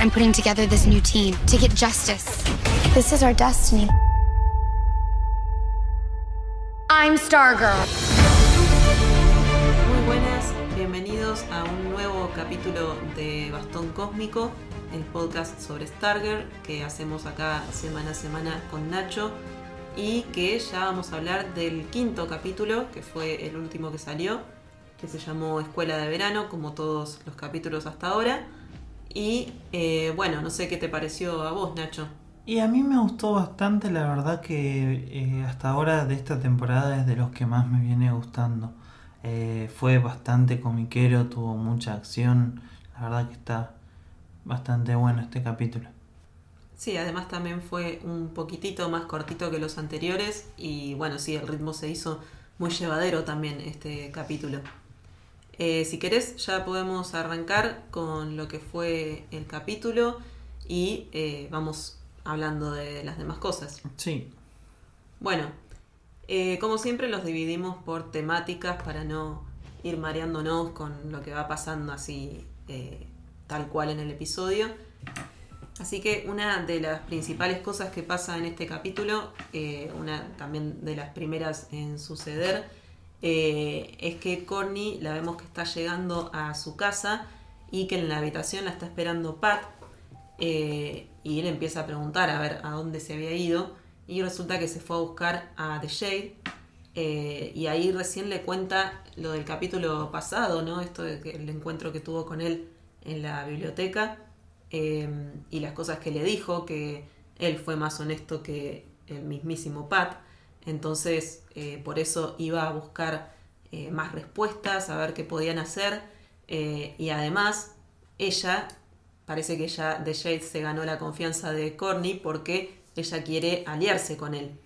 I'm putting together this new team to get justice. This is our destiny. I'm Stargirl. Muy buenas, bienvenidos a un nuevo capítulo de Bastón Cósmico, el podcast sobre Stargirl que hacemos acá semana a semana con Nacho y que ya vamos a hablar del quinto capítulo, que fue el último que salió, que se llamó Escuela de Verano, como todos los capítulos hasta ahora. Y eh, bueno, no sé qué te pareció a vos, Nacho. Y a mí me gustó bastante, la verdad que eh, hasta ahora de esta temporada es de los que más me viene gustando. Eh, fue bastante comiquero, tuvo mucha acción, la verdad que está bastante bueno este capítulo. Sí, además también fue un poquitito más cortito que los anteriores y bueno, sí, el ritmo se hizo muy llevadero también este capítulo. Eh, si querés, ya podemos arrancar con lo que fue el capítulo y eh, vamos hablando de las demás cosas. Sí, Bueno, eh, como siempre los dividimos por temáticas para no ir mareándonos con lo que va pasando así tal cual en el episodio. Así que una de las principales cosas que pasa en este capítulo, una también de las primeras en suceder, eh, es que Corny la vemos que está llegando a su casa y que en la habitación la está esperando Pat. eh, y él empieza a preguntar a ver a dónde se había ido. Y resulta que se fue a buscar a The Shade. eh, y ahí recién le cuenta lo del capítulo pasado, ¿no? Esto de que el encuentro que tuvo con él en la biblioteca. y las cosas que le dijo, que él fue más honesto que el mismísimo Pat. Entonces, eh, por eso iba a buscar eh, más respuestas, a ver qué podían hacer. eh, y además, ella, parece que ella, The Shade, se ganó la confianza de Corny porque ella quiere aliarse con él.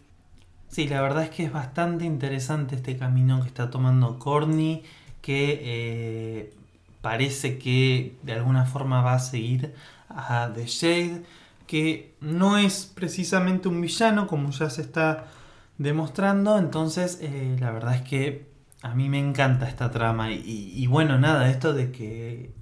sí, la verdad es que es bastante interesante este camino que está tomando Corny, que parece que de alguna forma va a seguir a The Shade, que no es precisamente un villano como ya se está demostrando, entonces eh, la verdad es que a mí me encanta esta trama y, bueno, nada, esto de que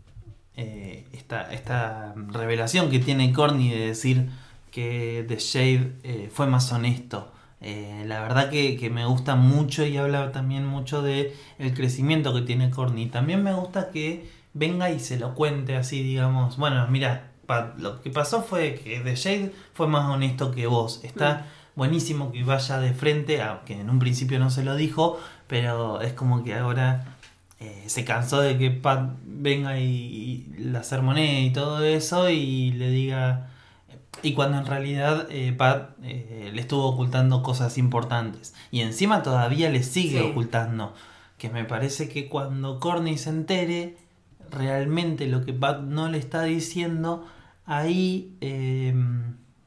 eh, esta, esta revelación que tiene Corny de decir que The Shade eh, fue más honesto. la verdad que, que me gusta mucho y habla también mucho de el crecimiento que tiene Corny. También me gusta que venga y se lo cuente así, digamos. Bueno, mira, lo que pasó fue que The Shade fue más honesto que vos. Está buenísimo que vaya de frente, aunque en un principio no se lo dijo, pero es como que ahora eh, se cansó de que Pat venga y, y la sermonee y todo eso y le diga... Y cuando en realidad eh, Pat eh, le estuvo ocultando cosas importantes. Y encima todavía le sigue Sí. ocultando. Que me parece que cuando Corny se entere realmente lo que Pat no le está diciendo, ahí... eh,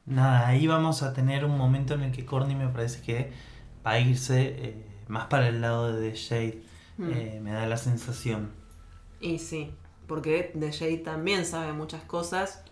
nada, ahí vamos a tener un momento en el que Corny me parece que va a irse eh, más para el lado de The Shade. Mm. Eh, me da la sensación. Y sí, porque The Shade también sabe muchas cosas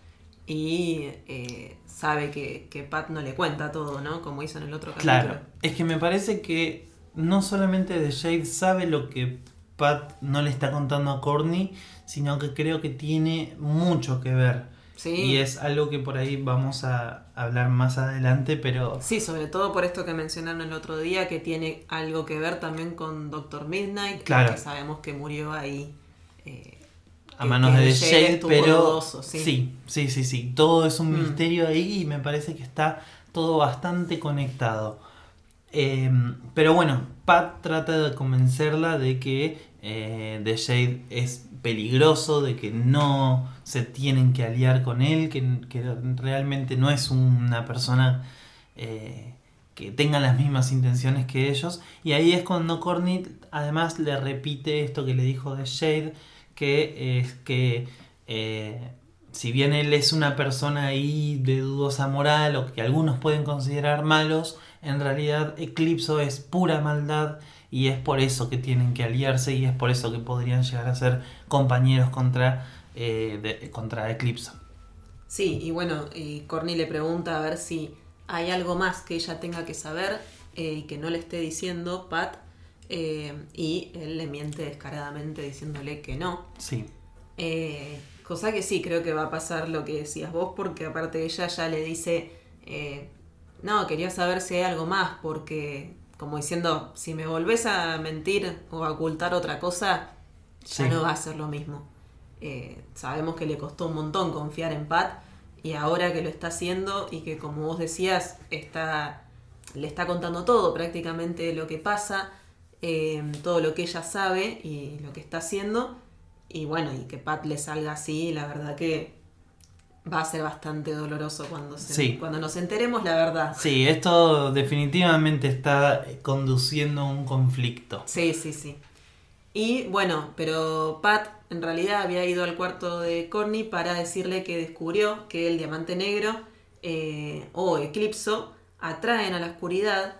y eh, sabe que, que Pat no le cuenta todo, ¿no? Como hizo en el otro capítulo. Claro, es que me parece que no solamente The Shade sabe lo que Pat no le está contando a Corny, sino que creo que tiene mucho que ver. Sí. Y es algo que por ahí vamos a hablar más adelante, pero Sí, sobre todo por esto que mencionaron el otro día, que tiene algo que ver también con Doctor Midnight, Claro. que sabemos que murió ahí. eh, a que- manos que de Shade pero dudoso, sí. sí, sí, sí, sí, todo es un Mm. misterio ahí y me parece que está todo bastante conectado. Eh, pero bueno, Pat trata de convencerla de que eh, The Shade es peligroso, de que no se tienen que aliar con él, que, que realmente no es una persona eh, que tenga las mismas intenciones que ellos. Y ahí es cuando Corny además le repite esto que le dijo The Shade, que es que eh, si bien él es una persona ahí de dudosa moral o que algunos pueden considerar malos, en realidad Eclipso es pura maldad y es por eso que tienen que aliarse y es por eso que podrían llegar a ser compañeros contra, eh, de- contra Eclipso. Sí, y bueno, y Corny le pregunta a ver si hay algo más que ella tenga que saber eh, y que no le esté diciendo Pat. eh, y él le miente descaradamente diciéndole que no. Sí, Eh, Cosa que sí, creo que va a pasar lo que decías vos, porque aparte ella ya le dice, eh, no, quería saber si hay algo más, porque como diciendo, si me volvés a mentir o a ocultar otra cosa, ya Sí. no va a ser lo mismo. Eh, sabemos que le costó un montón confiar en Pat y ahora que lo está haciendo y que como vos decías, está, le está contando todo prácticamente lo que pasa, eh, todo lo que ella sabe y lo que está haciendo. Y bueno, y que Pat le salga así, la verdad que va a ser bastante doloroso cuando, se- Sí. cuando nos enteremos la verdad. Sí, esto definitivamente está conduciendo a un conflicto. Sí, sí, sí. Y bueno, pero Pat en realidad había ido al cuarto de Corny para decirle que descubrió que el diamante negro eh, o eclipso atraen a la oscuridad,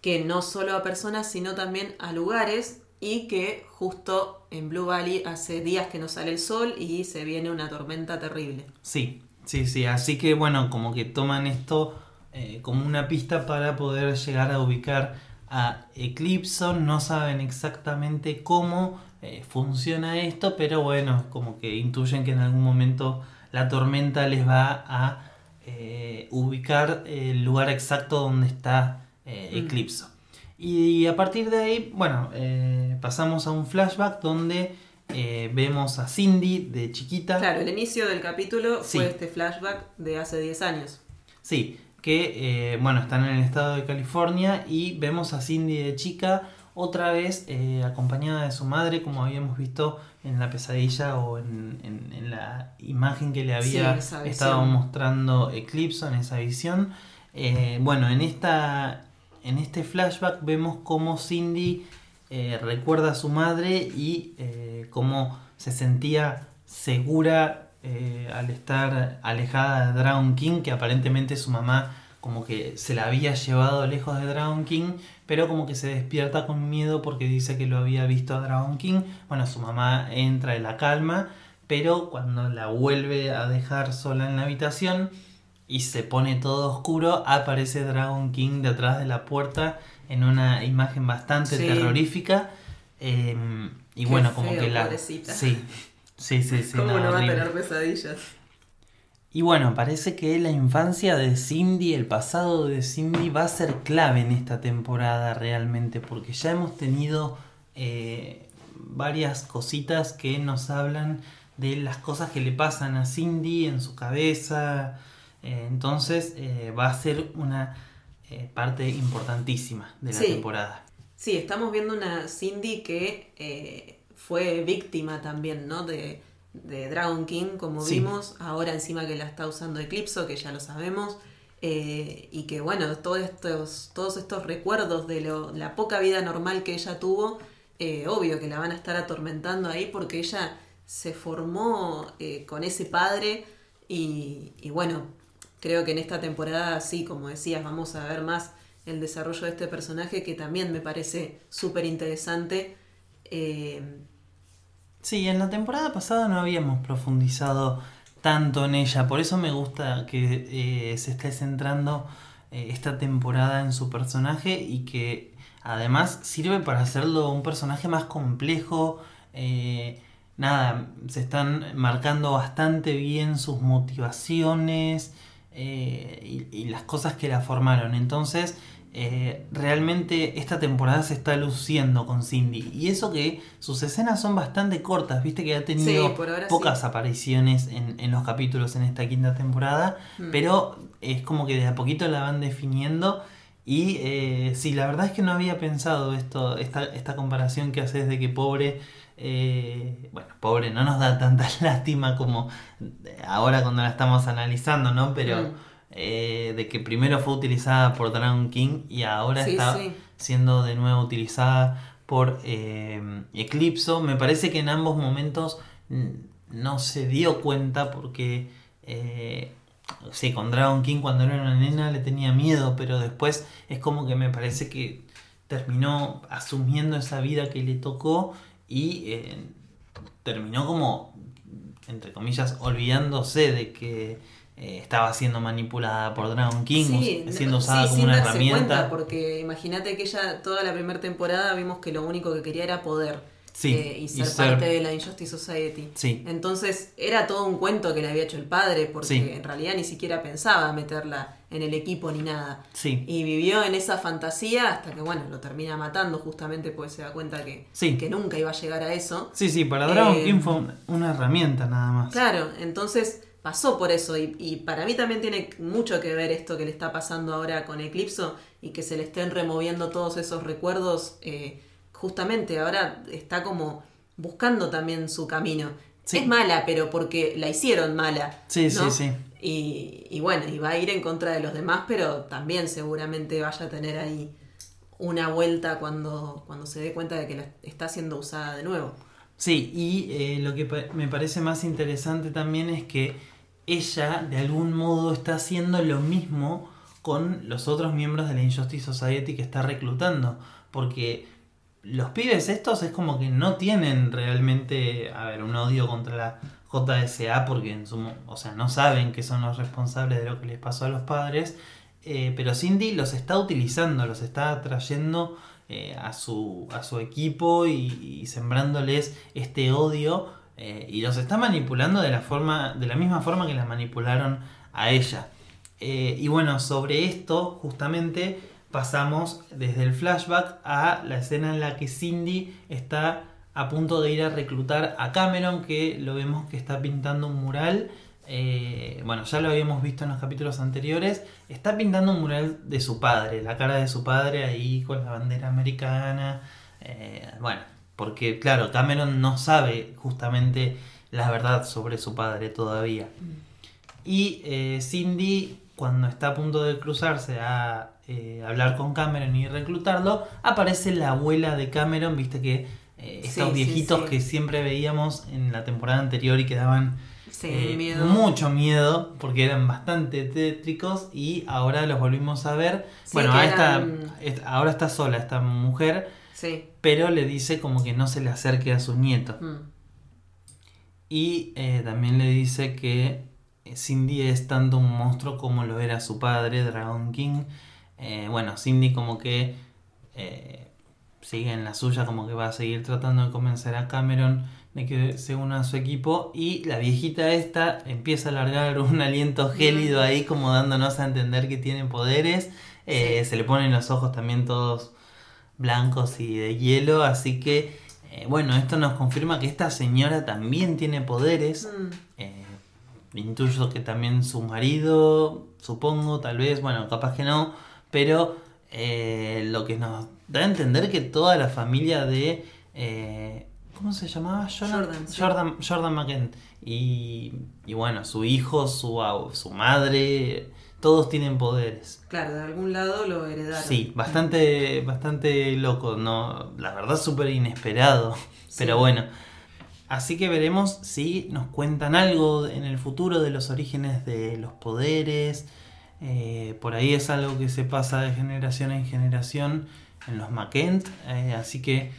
que no solo a personas, sino también a lugares, y que justo en Blue Valley hace días que no sale el sol y se viene una tormenta terrible. Sí, sí, sí. Así que bueno, como que toman esto eh, como una pista para poder llegar a ubicar a Eclipso. No saben exactamente cómo eh, funciona esto, pero bueno, como que intuyen que en algún momento la tormenta les va a eh, ubicar el lugar exacto donde está eh, Mm. Y a partir de ahí, bueno, eh, pasamos a un flashback donde eh, vemos a Cindy de chiquita. Claro, el inicio del capítulo Sí. fue este flashback de hace 10 años. Sí, que eh, bueno, están en el estado de California y vemos a Cindy de chica otra vez acompañada de su madre, como habíamos visto en la pesadilla o en, en- en la imagen que le había estado mostrando Eclipso en esa visión. Bueno, en, esta, en este flashback vemos cómo Cindy eh, recuerda a su madre y eh, cómo se sentía segura eh, al estar alejada de Dragon King, que aparentemente su mamá como que se la había llevado lejos de Dragon King, pero como que se despierta con miedo porque dice que lo había visto a Dragon King. Bueno, su mamá entra en la calma, pero cuando la vuelve a dejar sola en la habitación y se pone todo oscuro, aparece Dragon King detrás de la puerta en una imagen bastante Sí. terrorífica. Eh, y Qué bueno, como feo, que la... pobrecita. Sí, sí, sí, sí. ¿Cómo no, no va a tener pesadillas? Y bueno, parece que la infancia de Cindy, el pasado de Cindy va a ser clave en esta temporada realmente, porque ya hemos tenido eh, varias cositas que nos hablan de las cosas que le pasan a Cindy en su cabeza. Eh, entonces eh, va a ser una eh, parte importantísima de la Sí. temporada. Sí, estamos viendo una Cindy que fue víctima también, ¿no? De, de Dragon King, como Sí. vimos. Ahora encima que la está usando Eclipso, que ya lo sabemos. eh, y que bueno, todos estos, todos estos recuerdos de lo, la poca vida normal que ella tuvo, eh, obvio que la van a estar atormentando ahí porque ella se formó eh, con ese padre y, y bueno, creo que en esta temporada, sí, como decías, vamos a ver más el desarrollo de este personaje que también me parece súper interesante. Eh, Sí, en la temporada pasada no habíamos profundizado tanto en ella, por eso me gusta que eh, se esté centrando eh, esta temporada en su personaje y que además sirve para hacerlo un personaje más complejo. nada, se están marcando bastante bien sus motivaciones eh, y, y las cosas que la formaron. Entonces, eh, realmente esta temporada se está luciendo con Cindy. Y eso que sus escenas son bastante cortas, viste que ha tenido Sí, pocas sí. apariciones en, en los capítulos en esta quinta temporada, Mm. pero es como que de a poquito la van definiendo. Y eh, sí, la verdad es que no había pensado esto, esta, esta comparación que haces de que pobre, eh, bueno, pobre no nos da tanta lástima como ahora cuando la estamos analizando, ¿no? Pero Mm. eh, de que primero fue utilizada por Dragon King y ahora Sí, está sí. siendo de nuevo utilizada por eh, Eclipso. Me parece que en ambos momentos no se dio cuenta porque, eh, sí, con Dragon King cuando era una nena le tenía miedo, pero después es como que me parece que terminó asumiendo esa vida que le tocó y eh, terminó como, entre comillas, olvidándose de que eh, estaba siendo manipulada por Dragon King, Sí, siendo usada sí, como una herramienta. cuenta, porque imagínate que ella toda la primera temporada vimos que lo único que quería era poder. Sí, eh, y y ser parte de la Injustice Society. Sí. Entonces era todo un cuento que le había hecho el padre, porque Sí. en realidad ni siquiera pensaba meterla en el equipo ni nada. Sí. Y vivió en esa fantasía hasta que, bueno, lo termina matando justamente porque se da cuenta que, Sí. que nunca iba a llegar a eso. Sí, sí, para Dragon Eh, King fue un- una herramienta nada más. Claro, entonces pasó por eso y, y para mí también tiene mucho que ver esto que le está pasando ahora con Eclipso y que se le estén removiendo todos esos recuerdos. eh, justamente ahora está como buscando también su camino. Sí. Es mala, pero porque la hicieron mala. Sí, ¿no? sí, sí. Y, y bueno, y va a ir en contra de los demás, pero también seguramente vaya a tener ahí una vuelta cuando, cuando se dé cuenta de que la está siendo usada de nuevo. Sí, y eh, lo que pa- me parece más interesante también es que ella de algún modo está haciendo lo mismo con los otros miembros de la Injustice Society que está reclutando. Porque los pibes estos es como que no tienen realmente, a ver, un odio contra la JSA porque en su, o sea, no saben que son los responsables de lo que les pasó a los padres. eh, pero Cindy los está utilizando, los está trayendo eh, a, su, a su equipo y, y sembrándoles este odio eh, y los está manipulando de la, forma, de la misma forma que la manipularon a ella. Y bueno, sobre esto justamente pasamos desde el flashback a la escena en la que Cindy está a punto de ir a reclutar a Cameron, que lo vemos que está pintando un mural. eh, bueno, ya lo habíamos visto en los capítulos anteriores. Está pintando un mural de su padre, la cara de su padre ahí con la bandera americana. eh, bueno, porque claro, Cameron no sabe justamente la verdad sobre su padre todavía. Y eh, Cindy, cuando está a punto de cruzarse a eh, hablar con Cameron y reclutarlo, aparece la abuela de Cameron, viste que eh, estos Sí, viejitos sí. que siempre veíamos en la temporada anterior y que daban eh, miedo. mucho miedo porque eran bastante tétricos y ahora los volvimos a ver. Bueno, que a esta- eran- esta- ahora está sola esta mujer, Sí. pero le dice como que no se le acerque a su nieto. Mm. Y también le dice que Cindy es tanto un monstruo como lo era su padre, Dragon King. Eh, bueno, Cindy como que eh, sigue en la suya, como que va a seguir tratando de convencer a Cameron de que se una a su equipo. Y la viejita esta empieza a largar un aliento gélido ahí, como dándonos a entender que tiene poderes. Eh, Sí. Se le ponen los ojos también todos blancos y de hielo, así que eh, bueno, esto nos confirma que esta señora también tiene poderes. Mm. Eh, intuyo que también su marido, supongo, tal vez, bueno, capaz que no, pero eh, lo que nos da a entender que toda la familia de... eh, ¿Cómo se llamaba? Jordan, sí. Jordan, Jordan McKent. Y, y bueno, su hijo, su, su madre, todos tienen poderes. Claro, de algún lado lo heredaron. Sí, bastante, bastante loco, no, la verdad súper inesperado, pero bueno. Así que veremos si nos cuentan algo en el futuro de los orígenes de los poderes. Eh, por ahí es algo que se pasa de generación en generación en los McKent. eh, así que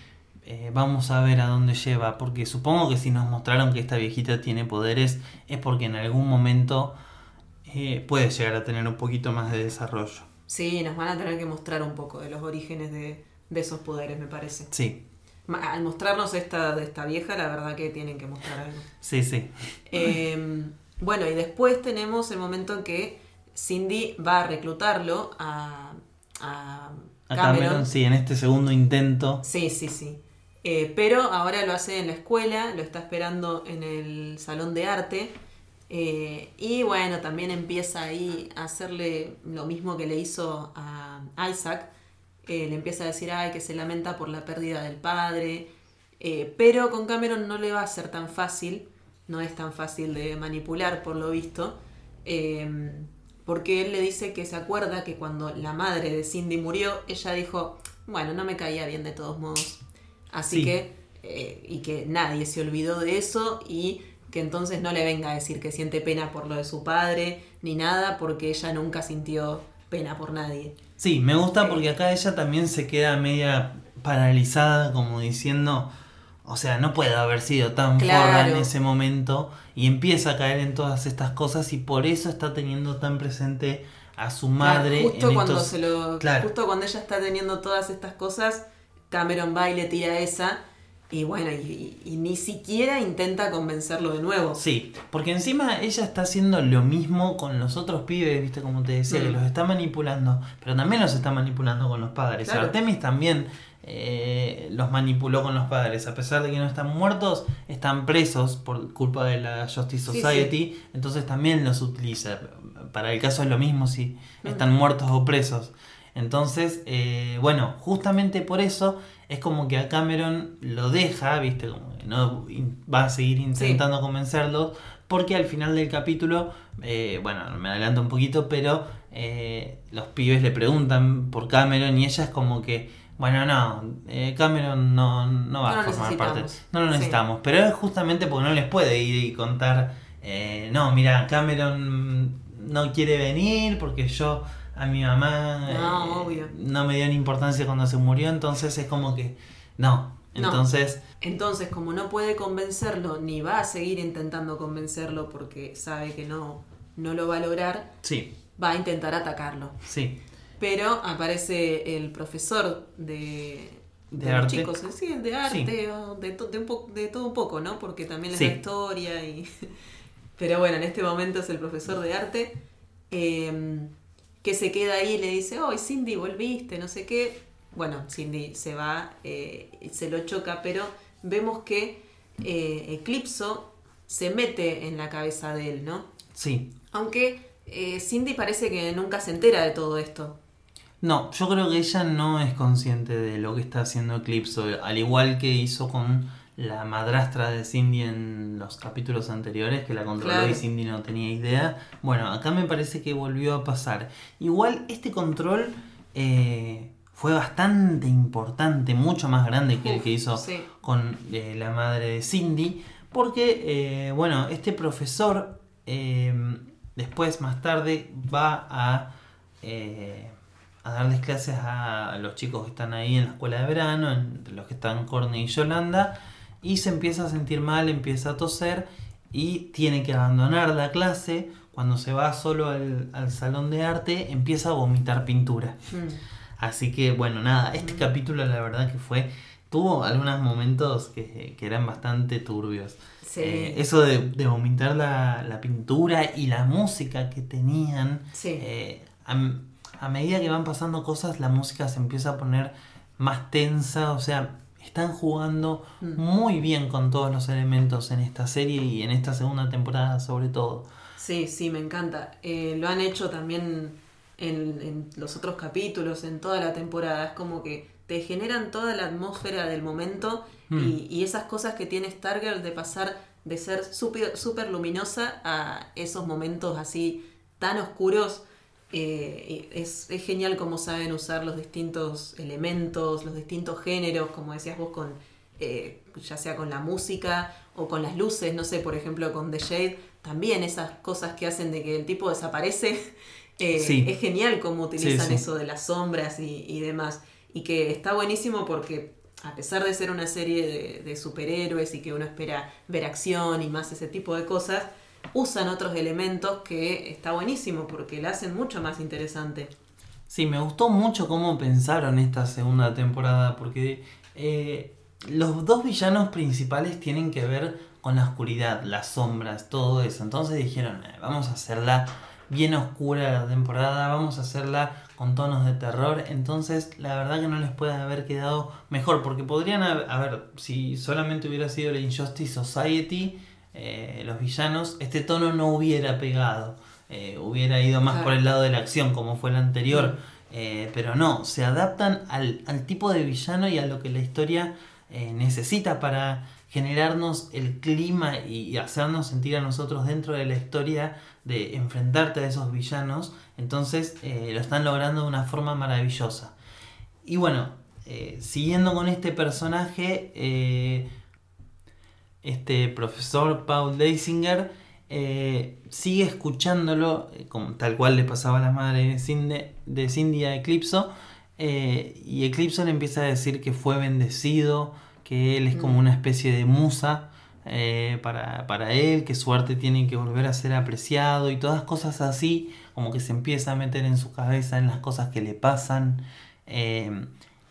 eh, vamos a ver a dónde lleva. Porque supongo que si nos mostraron que esta viejita tiene poderes es porque en algún momento puede llegar a tener un poquito más de desarrollo. Sí, nos van a tener que mostrar un poco de los orígenes de, de esos poderes, me parece. Sí, Al mostrarnos esta de esta vieja, la verdad que tienen que mostrar algo. sí, sí. Eh, bueno, y después tenemos el momento en que Cindy va a reclutarlo a, a A Cameron. Cameron, sí, en este segundo intento. Sí, sí, sí. Eh, pero ahora lo hace en la escuela, lo está esperando en el salón de arte. eh, y bueno, también empieza ahí a hacerle lo mismo que le hizo a Isaac. Eh, le empieza a decir, ay, que se lamenta por la pérdida del padre. Pero con Cameron no le va a ser tan fácil, no es tan fácil de manipular por lo visto. eh, porque él le dice que se acuerda que cuando la madre de Cindy murió, ella dijo, bueno, no me caía bien de todos modos. Así Sí. que, eh, y que nadie se olvidó de eso y que entonces no le venga a decir que siente pena por lo de su padre ni nada, porque ella nunca sintió pena por nadie. Sí, me gusta porque acá ella también se queda media paralizada, como diciendo, o sea, no puede haber sido tan Claro. forra en ese momento y empieza a caer en todas estas cosas y por eso está teniendo tan presente a su madre. Claro, justo en cuando estos- se lo Claro. justo cuando ella está teniendo todas estas cosas Cameron va y le tira esa Y bueno, y, y ni siquiera intenta convencerlo de nuevo. Sí, porque encima ella está haciendo lo mismo con los otros pibes, viste, como te decía, que Mm. los está manipulando, pero también los está manipulando con los padres. Claro. Artemis también eh, los manipuló con los padres, a pesar de que no están muertos, están presos por culpa de la Justice Sí, Society, entonces también los utiliza. Para el caso es lo mismo si Mm. están muertos o presos. Entonces, eh, bueno, justamente por eso es como que a Cameron lo deja, viste, como que no va a seguir intentando convencerlos, porque al final del capítulo, eh, bueno, me adelanto un poquito, pero los pibes le preguntan por Cameron y ella es como que, bueno, no, eh, Cameron no, no va No a formar parte, no lo Sí. necesitamos, pero es justamente porque no les puede ir y contar, eh, no, mira, Cameron no quiere venir porque yo a mi mamá No, eh, obvio. no me dio ni importancia cuando se murió, entonces es como que no. No. Entonces, Entonces, como no puede convencerlo, ni va a seguir intentando convencerlo porque sabe que no, no lo va a lograr, sí, va a intentar atacarlo. sí, Pero aparece el profesor de, De los arte. chicos, sí, el de arte, de, to- de un po- de todo un poco, ¿no? Porque también es Sí. la historia y... Pero bueno, en este momento es el profesor de arte eh, que se queda ahí y le dice, oh, Cindy, volviste, no sé qué. Bueno, Cindy se va, eh, y se lo choca, pero vemos que eh, Eclipso se mete en la cabeza de él, ¿no? sí. Aunque eh, Cindy parece que nunca se entera de todo esto. No, yo creo que ella no es consciente de lo que está haciendo Eclipso, al igual que hizo con la madrastra de Cindy en los capítulos anteriores, que la controló Claro. y Cindy no tenía idea. Bueno, acá me parece que volvió a pasar. Igual este control eh, fue bastante importante, mucho más grande que el que hizo sí. con eh, la madre de Cindy, porque, eh, bueno, este profesor después, más tarde, va a, eh, a darles clases a los chicos que están ahí en la escuela de verano, entre los que están Courtney y Yolanda, y se empieza a sentir mal, empieza a toser y tiene que abandonar la clase. Cuando se va solo al, al salón de arte, empieza a vomitar pintura. Mm. Así que bueno, nada, este capítulo la verdad que fue, tuvo algunos momentos que, que eran bastante turbios. Sí. Eh, eso de, de vomitar la, la pintura y la música que tenían, Sí. eh, a, a medida que van pasando cosas, la música se empieza a poner más tensa, o sea, están jugando Mm. muy bien con todos los elementos en esta serie y en esta segunda temporada sobre todo. Sí, sí, me encanta. Eh, lo han hecho también en, en los otros capítulos, en toda la temporada. Es como que te generan toda la atmósfera del momento Mm. y, y esas cosas que tiene Stargirl de pasar de ser súper súper luminosa a esos momentos así tan oscuros. Eh, es, es genial cómo saben usar los distintos elementos, los distintos géneros, como decías vos, con eh, ya sea con la música o con las luces, no sé, por ejemplo con The Shade, también esas cosas que hacen de que el tipo desaparece, eh, Sí. es genial cómo utilizan Sí, sí. eso de las sombras y, y demás. Y que está buenísimo porque a pesar de ser una serie de, de superhéroes y que uno espera ver acción y más ese tipo de cosas, usan otros elementos que está buenísimo porque la hacen mucho más interesante. Sí, me gustó mucho cómo pensaron esta segunda temporada, porque eh, los dos villanos principales tienen que ver con la oscuridad, las sombras, todo eso. Entonces dijeron, "Eh, vamos a hacerla bien oscura la temporada, vamos a hacerla con tonos de terror. Entonces, la verdad que no les puede haber quedado mejor, porque podrían haber, a ver, si solamente hubiera sido la Injustice Society, eh, los villanos, este tono no hubiera pegado. Eh, hubiera ido más Claro. por el lado de la acción, como fue el anterior. Eh, pero no, se adaptan al, al tipo de villano y a lo que la historia necesita para generarnos el clima y, y hacernos sentir a nosotros dentro de la historia de enfrentarte a esos villanos. Entonces lo están logrando de una forma maravillosa. Y bueno, siguiendo con este personaje, este profesor Paul Leisinger eh, sigue escuchándolo, eh, como, tal cual le pasaba a la madre de Cindy, de Cindy a Eclipso, eh, y Eclipso le empieza a decir que fue bendecido, que él es como Mm. una especie de musa eh, para, para él, que su arte tiene que volver a ser apreciado y todas cosas así, como que se empieza a meter en su cabeza en las cosas que le pasan.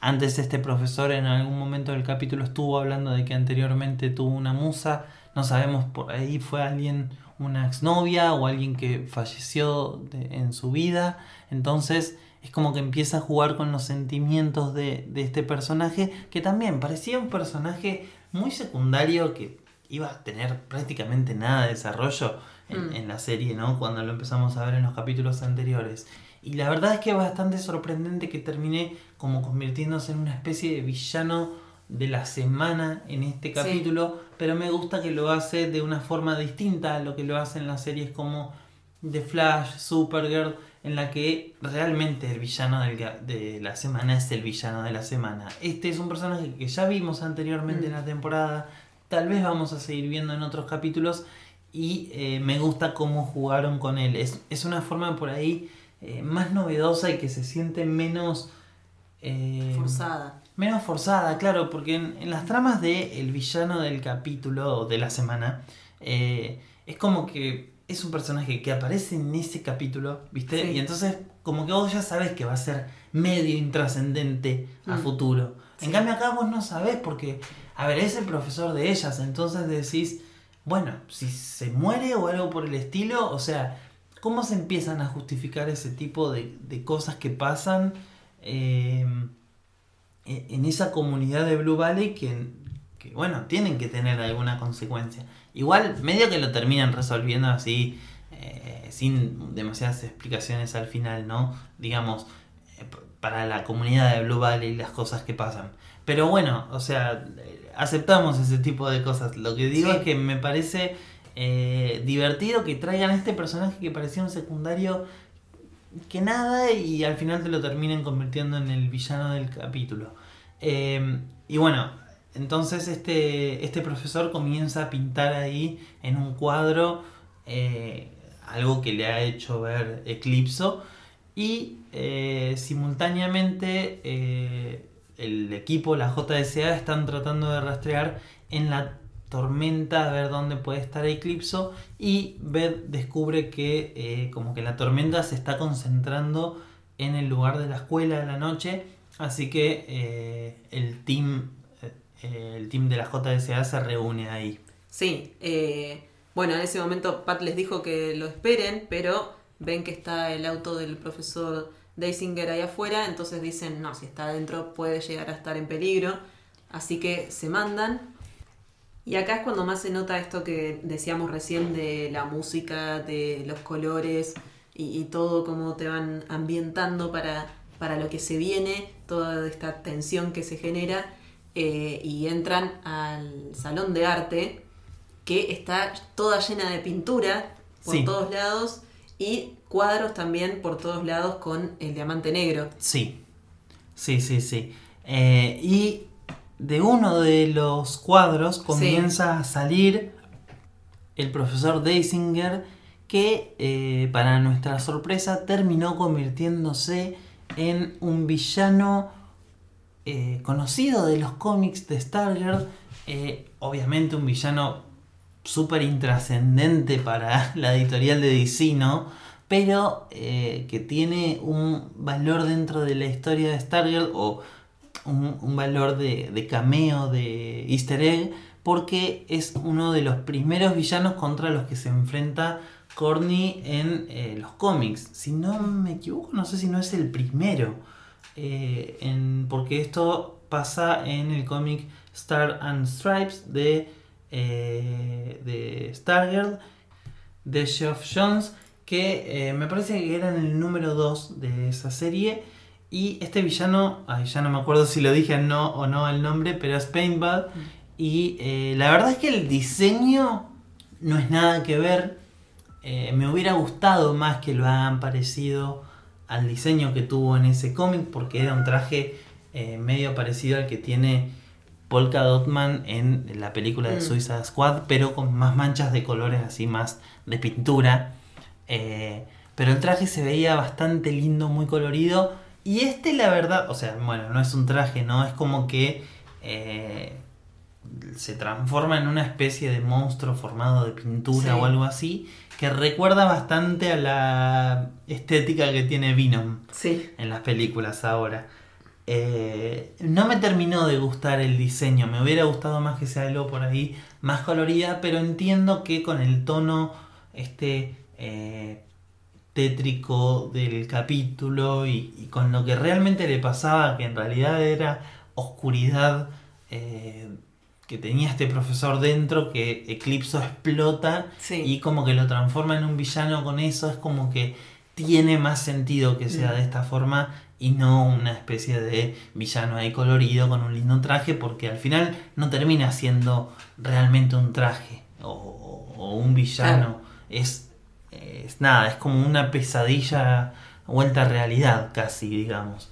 Antes este profesor en algún momento del capítulo estuvo hablando de que anteriormente tuvo una musa, no sabemos por ahí fue alguien, una exnovia o alguien que falleció en su vida, entonces es como que empieza a jugar con los sentimientos de, de este personaje, que también parecía un personaje muy secundario que iba a tener prácticamente nada de desarrollo en, mm. en, la serie, ¿no? Cuando lo empezamos a ver en los capítulos anteriores. Y la verdad es que es bastante sorprendente que termine como convirtiéndose en una especie de villano de la semana en este capítulo, pero me gusta que lo hace de una forma distinta a lo que lo hace en las series como The Flash, Supergirl, en la que realmente el villano de la semana es el villano de la semana. Este es un personaje que ya vimos anteriormente en la mm. temporada, tal vez vamos a seguir viendo en otros capítulos y eh, me gusta cómo jugaron con él. Es, es una forma por ahí eh, más novedosa y que se siente menos... Eh, forzada. Menos forzada, claro, porque en, las tramas de el villano del capítulo o de la semana, eh, es como que es un personaje que aparece en ese capítulo, ¿viste? Y entonces como que vos ya sabes que va a ser medio intrascendente a mm. futuro. En cambio acá vos no sabés porque, a ver, es el profesor de ellas, entonces decís, bueno, si se muere o algo por el estilo, o sea, ¿Cómo se empiezan a justificar ese tipo de, cosas que pasan eh, e, en esa comunidad de Blue Valley que, bueno, tienen que tener alguna consecuencia? Igual, medio que lo terminan resolviendo así, eh, sin demasiadas explicaciones al final, ¿no? Digamos, eh, para la comunidad de Blue Valley las cosas que pasan. Pero bueno, o sea, aceptamos ese tipo de cosas. Lo que digo es que me parece eh, divertido que traigan a este personaje que parecía un secundario que nada y al final te lo terminen convirtiendo en el villano del capítulo. Eh, y bueno, entonces este, este profesor comienza a pintar ahí en un cuadro eh, algo que le ha hecho ver Eclipso y simultáneamente el equipo, la JSA, están tratando de rastrear en la tormenta a ver dónde puede estar Eclipso y Beth descubre que eh, como que la tormenta se está concentrando en el lugar de la escuela de la noche así que eh, el team eh, el team de la JSA se reúne ahí. Sí bueno en ese momento Pat les dijo que lo esperen pero ven que está el auto del profesor Deisinger ahí afuera entonces dicen no si está adentro puede llegar a estar en peligro así que se mandan y acá es cuando más se nota esto que decíamos recién de la música, de los colores y, todo cómo te van ambientando para, para, lo que se viene, toda esta tensión que se genera. Eh, y entran al salón de arte que está toda llena de pintura por todos lados y cuadros también por todos lados con el diamante negro. Sí, sí, sí, sí. Eh, y de uno de los cuadros comienza a salir el profesor Deisinger que eh, para nuestra sorpresa terminó convirtiéndose en un villano eh, conocido de los cómics de Stargirl, eh, obviamente un villano súper intrascendente para la editorial de DC, Pero que tiene un valor dentro de la historia de Stargirl o un, valor de, cameo, de easter egg, porque es uno de los primeros villanos contra los que se enfrenta Corny en eh, los cómics. Si no me equivoco, no sé si no es el primero. Eh, porque esto pasa en el cómic Star and Stripes de, eh, de Stargirl de Geoff Jones, que me parece que era en el número 2 de esa serie. Y este villano, ay, ya no me acuerdo si lo dije no o no el nombre, pero es Paintball. Y eh, la verdad es que el diseño no es nada que ver. Eh, me hubiera gustado más que lo hagan parecido al diseño que tuvo en ese cómic, porque era un traje eh, medio parecido al que tiene Polka Dotman en la película de mm. Suicide Squad, pero con más manchas de colores así, más de pintura. pero el traje se veía bastante lindo, muy colorido y este, la verdad, o sea, bueno, no es un traje, ¿no? Es como que eh, se transforma en una especie de monstruo formado de pintura o algo así, que recuerda bastante a la estética que tiene Venom sí. en las películas ahora. eh, no me terminó de gustar el diseño. Me hubiera gustado más que sea algo por ahí más colorida, pero entiendo que con el tono este eh, tétrico del capítulo y, con lo que realmente le pasaba, que en realidad era oscuridad eh, que tenía este profesor dentro, que Eclipso explota y como que lo transforma en un villano con eso, es como que tiene más sentido que sea mm. de esta forma y no una especie de villano ahí colorido con un lindo traje, porque al final no termina siendo realmente un traje o, un villano. Es, es nada, es como una pesadilla vuelta a realidad casi, digamos.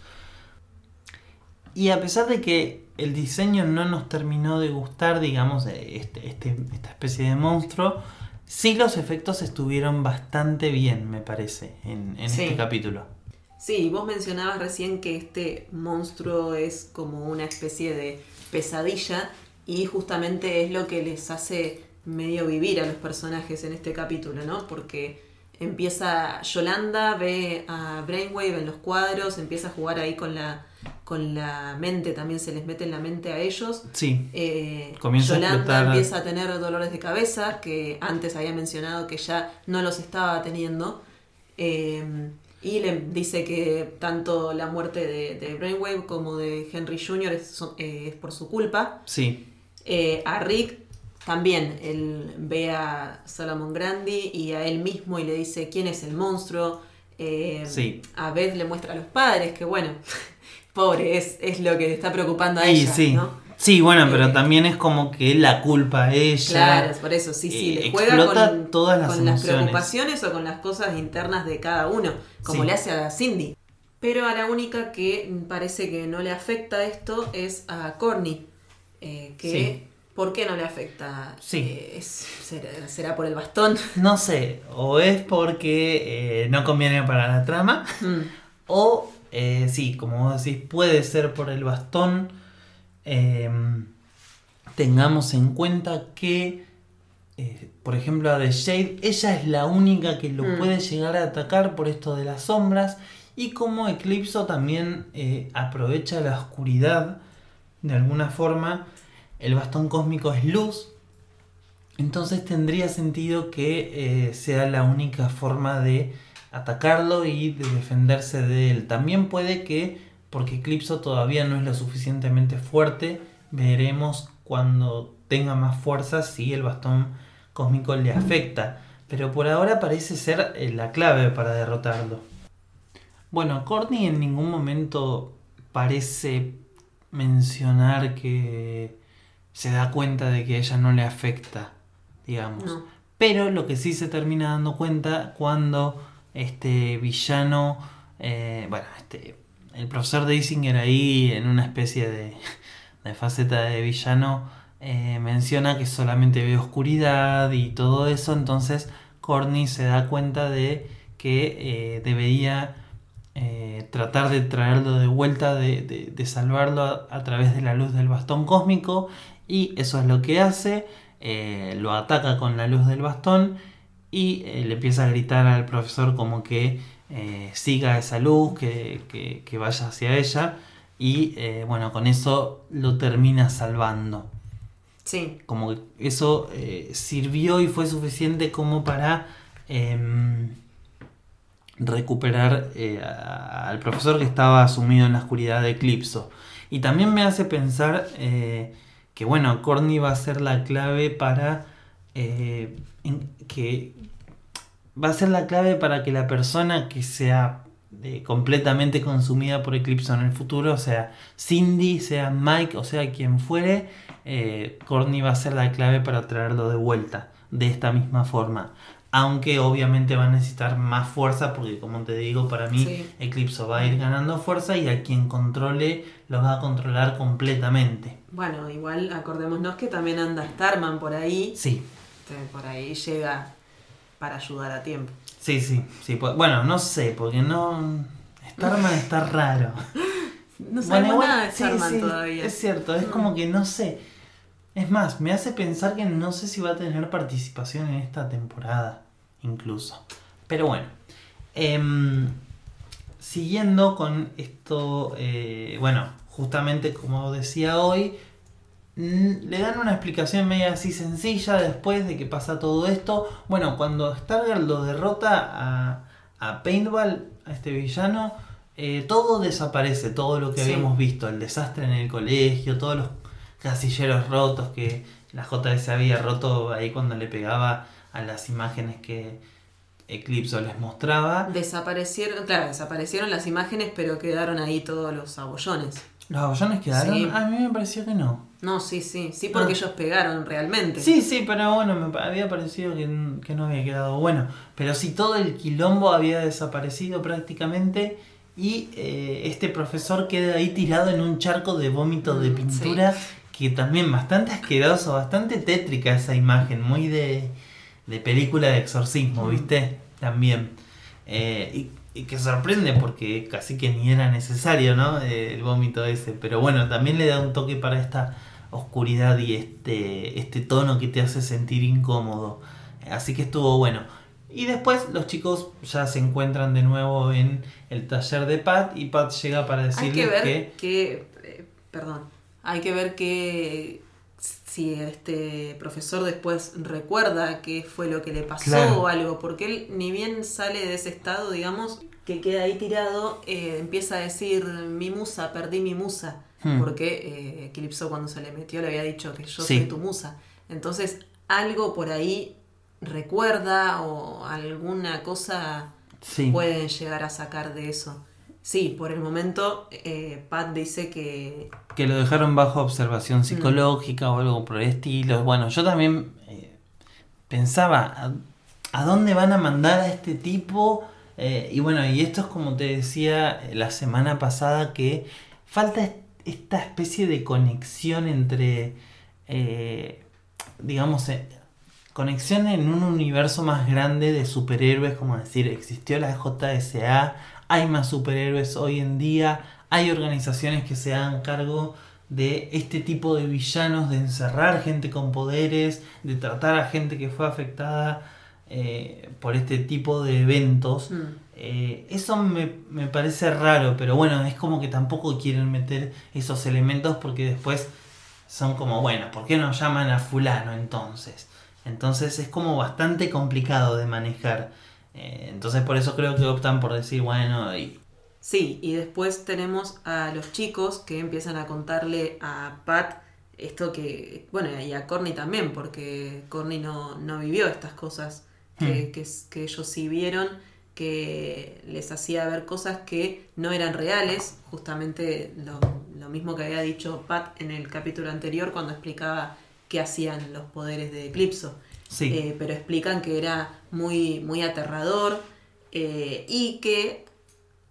Y a pesar de que el diseño no nos terminó de gustar, digamos, este, este, esta especie de monstruo, sí los efectos estuvieron bastante bien, me parece, en, este capítulo. Sí, vos mencionabas recién que este monstruo es como una especie de pesadilla y justamente es lo que les hace medio vivir a los personajes en este capítulo, ¿no? Porque empieza Yolanda, ve a Brainwave en los cuadros, empieza a jugar ahí con la, con la mente, también se les mete en la mente a ellos. Sí. Eh, Yolanda empieza a tener dolores de cabeza, que antes había mencionado que ya no los estaba teniendo. Eh, y le dice que tanto la muerte de, Brainwave como de Henry Jr. Eh, es, por su culpa. Sí. A Rick también, él ve a Solomon Grandi y a él mismo y le dice quién es el monstruo. Eh, sí. A Beth le muestra a los padres que, bueno, pobre, es, es lo que le está preocupando a ella. Sí. ¿no? Sí, bueno, pero eh, también es como que la culpa a ella. Claro, por eso, sí, sí. Eh, juega con, todas las, con las preocupaciones o con las cosas internas de cada uno, como le hace a Cindy. Pero a la única que parece que no le afecta esto es a Corny. Eh, que, ¿Por qué no le afecta? Sí. será, por el bastón? No sé, o es porque no conviene para la trama, mm. o sí, como vos decís, puede ser por el bastón Em, tengamos en cuenta que, eh, por ejemplo, a The Shade, ella es la única que lo mm. puede llegar a atacar por esto de las sombras. Y como Eclipso también eh, aprovecha la oscuridad de alguna forma, el bastón cósmico es luz. Entonces tendría sentido que eh, sea la única forma de atacarlo y de defenderse de él. También puede que porque Eclipso todavía no es lo suficientemente fuerte. Veremos cuando tenga más fuerza si el bastón cósmico le afecta. Pero por ahora parece ser eh, la clave para derrotarlo. Bueno, Courtney en ningún momento parece mencionar que se da cuenta de que ella no le afecta, digamos. Pero lo que sí se termina dando cuenta cuando este villano, eh, bueno, este el profesor Deisinger ahí en una especie de, faceta de villano eh, menciona que solamente ve oscuridad y todo eso, entonces Corny se da cuenta de que eh, debería eh, tratar de traerlo de vuelta, de, salvarlo a, través de la luz del bastón cósmico y eso es lo que hace, lo ataca con la luz del bastón y le empieza a gritar al profesor como que eh, siga esa luz, que, vaya hacia ella y eh, bueno, con eso lo termina salvando. Sí. Como que eso eh, sirvió y fue suficiente como para em, recuperar al profesor que estaba sumido en la oscuridad de Eclipso. Y también me hace pensar que bueno, Corny va a ser la clave para que va a ser la clave para que la persona que sea eh, completamente consumida por Eclipse en el futuro, sea Cindy, sea Mike, o sea quien fuere, eh, Courtney va a ser la clave para traerlo de vuelta de esta misma forma. Aunque obviamente va a necesitar más fuerza porque como te digo, para mí Eclipse va a ir ganando fuerza y a quien controle lo va a controlar completamente. Bueno, igual acordémonos que también anda Starman por ahí. Sí. por ahí llega para ayudar a tiempo. Sí, sí, sí. Bueno, no sé, porque no. Starman está raro. No sabemos nada de Starman todavía. Es cierto, es como que no sé. Es más, me hace pensar que no sé si va a tener participación en esta temporada, incluso. Pero bueno. Em, siguiendo con esto, eh, bueno, justamente como decía hoy, le dan una explicación media así sencilla después de que pasa todo esto. Bueno, cuando Stargirl lo derrota a, a Paintball, a este villano, eh, todo desaparece, todo lo que habíamos visto, el desastre en el colegio, todos los casilleros rotos que la JS había roto ahí cuando le pegaba a las imágenes que Eclipse les mostraba. Desaparecieron, claro, desaparecieron las imágenes, pero quedaron ahí todos los abollones. ¿Los abollones quedaron? A mí me pareció que no. No, sí, sí, sí, porque ah. ellos pegaron realmente. Sí, sí, pero bueno, me había parecido que, no había quedado bueno. Pero sí, todo el quilombo había desaparecido prácticamente y eh, este profesor queda ahí tirado en un charco de vómito de mm, pintura que también bastante asqueroso, bastante tétrica esa imagen, muy de, de película de exorcismo. ¿viste? También. Eh, y, que sorprende porque casi que ni era necesario, ¿no? Eh, el vómito ese. Pero bueno, también le da un toque para esta oscuridad y este, este tono que te hace sentir incómodo. Así que estuvo bueno. Y después los chicos ya se encuentran de nuevo en el taller de Pat y Pat llega para decirles hay que... Ver que, eh, perdón, hay que ver que si este profesor después recuerda qué fue lo que le pasó o algo, porque él ni bien sale de ese estado, digamos, que queda ahí tirado, eh, empieza a decir, mi musa, perdí mi musa, hmm. porque eh, Eclipso cuando se le metió le había dicho que yo soy tu musa. Entonces, algo por ahí recuerda o alguna cosa pueden llegar a sacar de eso. Sí, por el momento eh, Pat dice que... Que lo dejaron bajo observación psicológica o algo por el estilo. Bueno, yo también eh, pensaba, ¿a, dónde van a mandar a este tipo? Eh, y bueno, y esto es como te decía la semana pasada, que falta esta especie de conexión entre, digamos, conexión en un universo más grande de superhéroes, como decir, existió la JSA, hay más superhéroes hoy en día, hay organizaciones que se dan cargo de este tipo de villanos, de encerrar gente con poderes, de tratar a gente que fue afectada eh, por este tipo de eventos. Mm. Eh, eso me, parece raro, pero bueno, es como que tampoco quieren meter esos elementos porque después son como, bueno, ¿por qué no llaman a fulano entonces? Entonces es como bastante complicado de manejar. Eh, entonces por eso creo que optan por decir, bueno, y... Sí, y después tenemos a los chicos que empiezan a contarle a Pat esto que, bueno, y a Corny también, porque Corny no, no vivió estas cosas que, hmm. que, ellos sí vieron, que les hacía ver cosas que no eran reales, justamente lo, lo mismo que había dicho Pat en el capítulo anterior cuando explicaba qué hacían los poderes de Eclipso. Eh, pero explican que era muy, muy aterrador eh, y que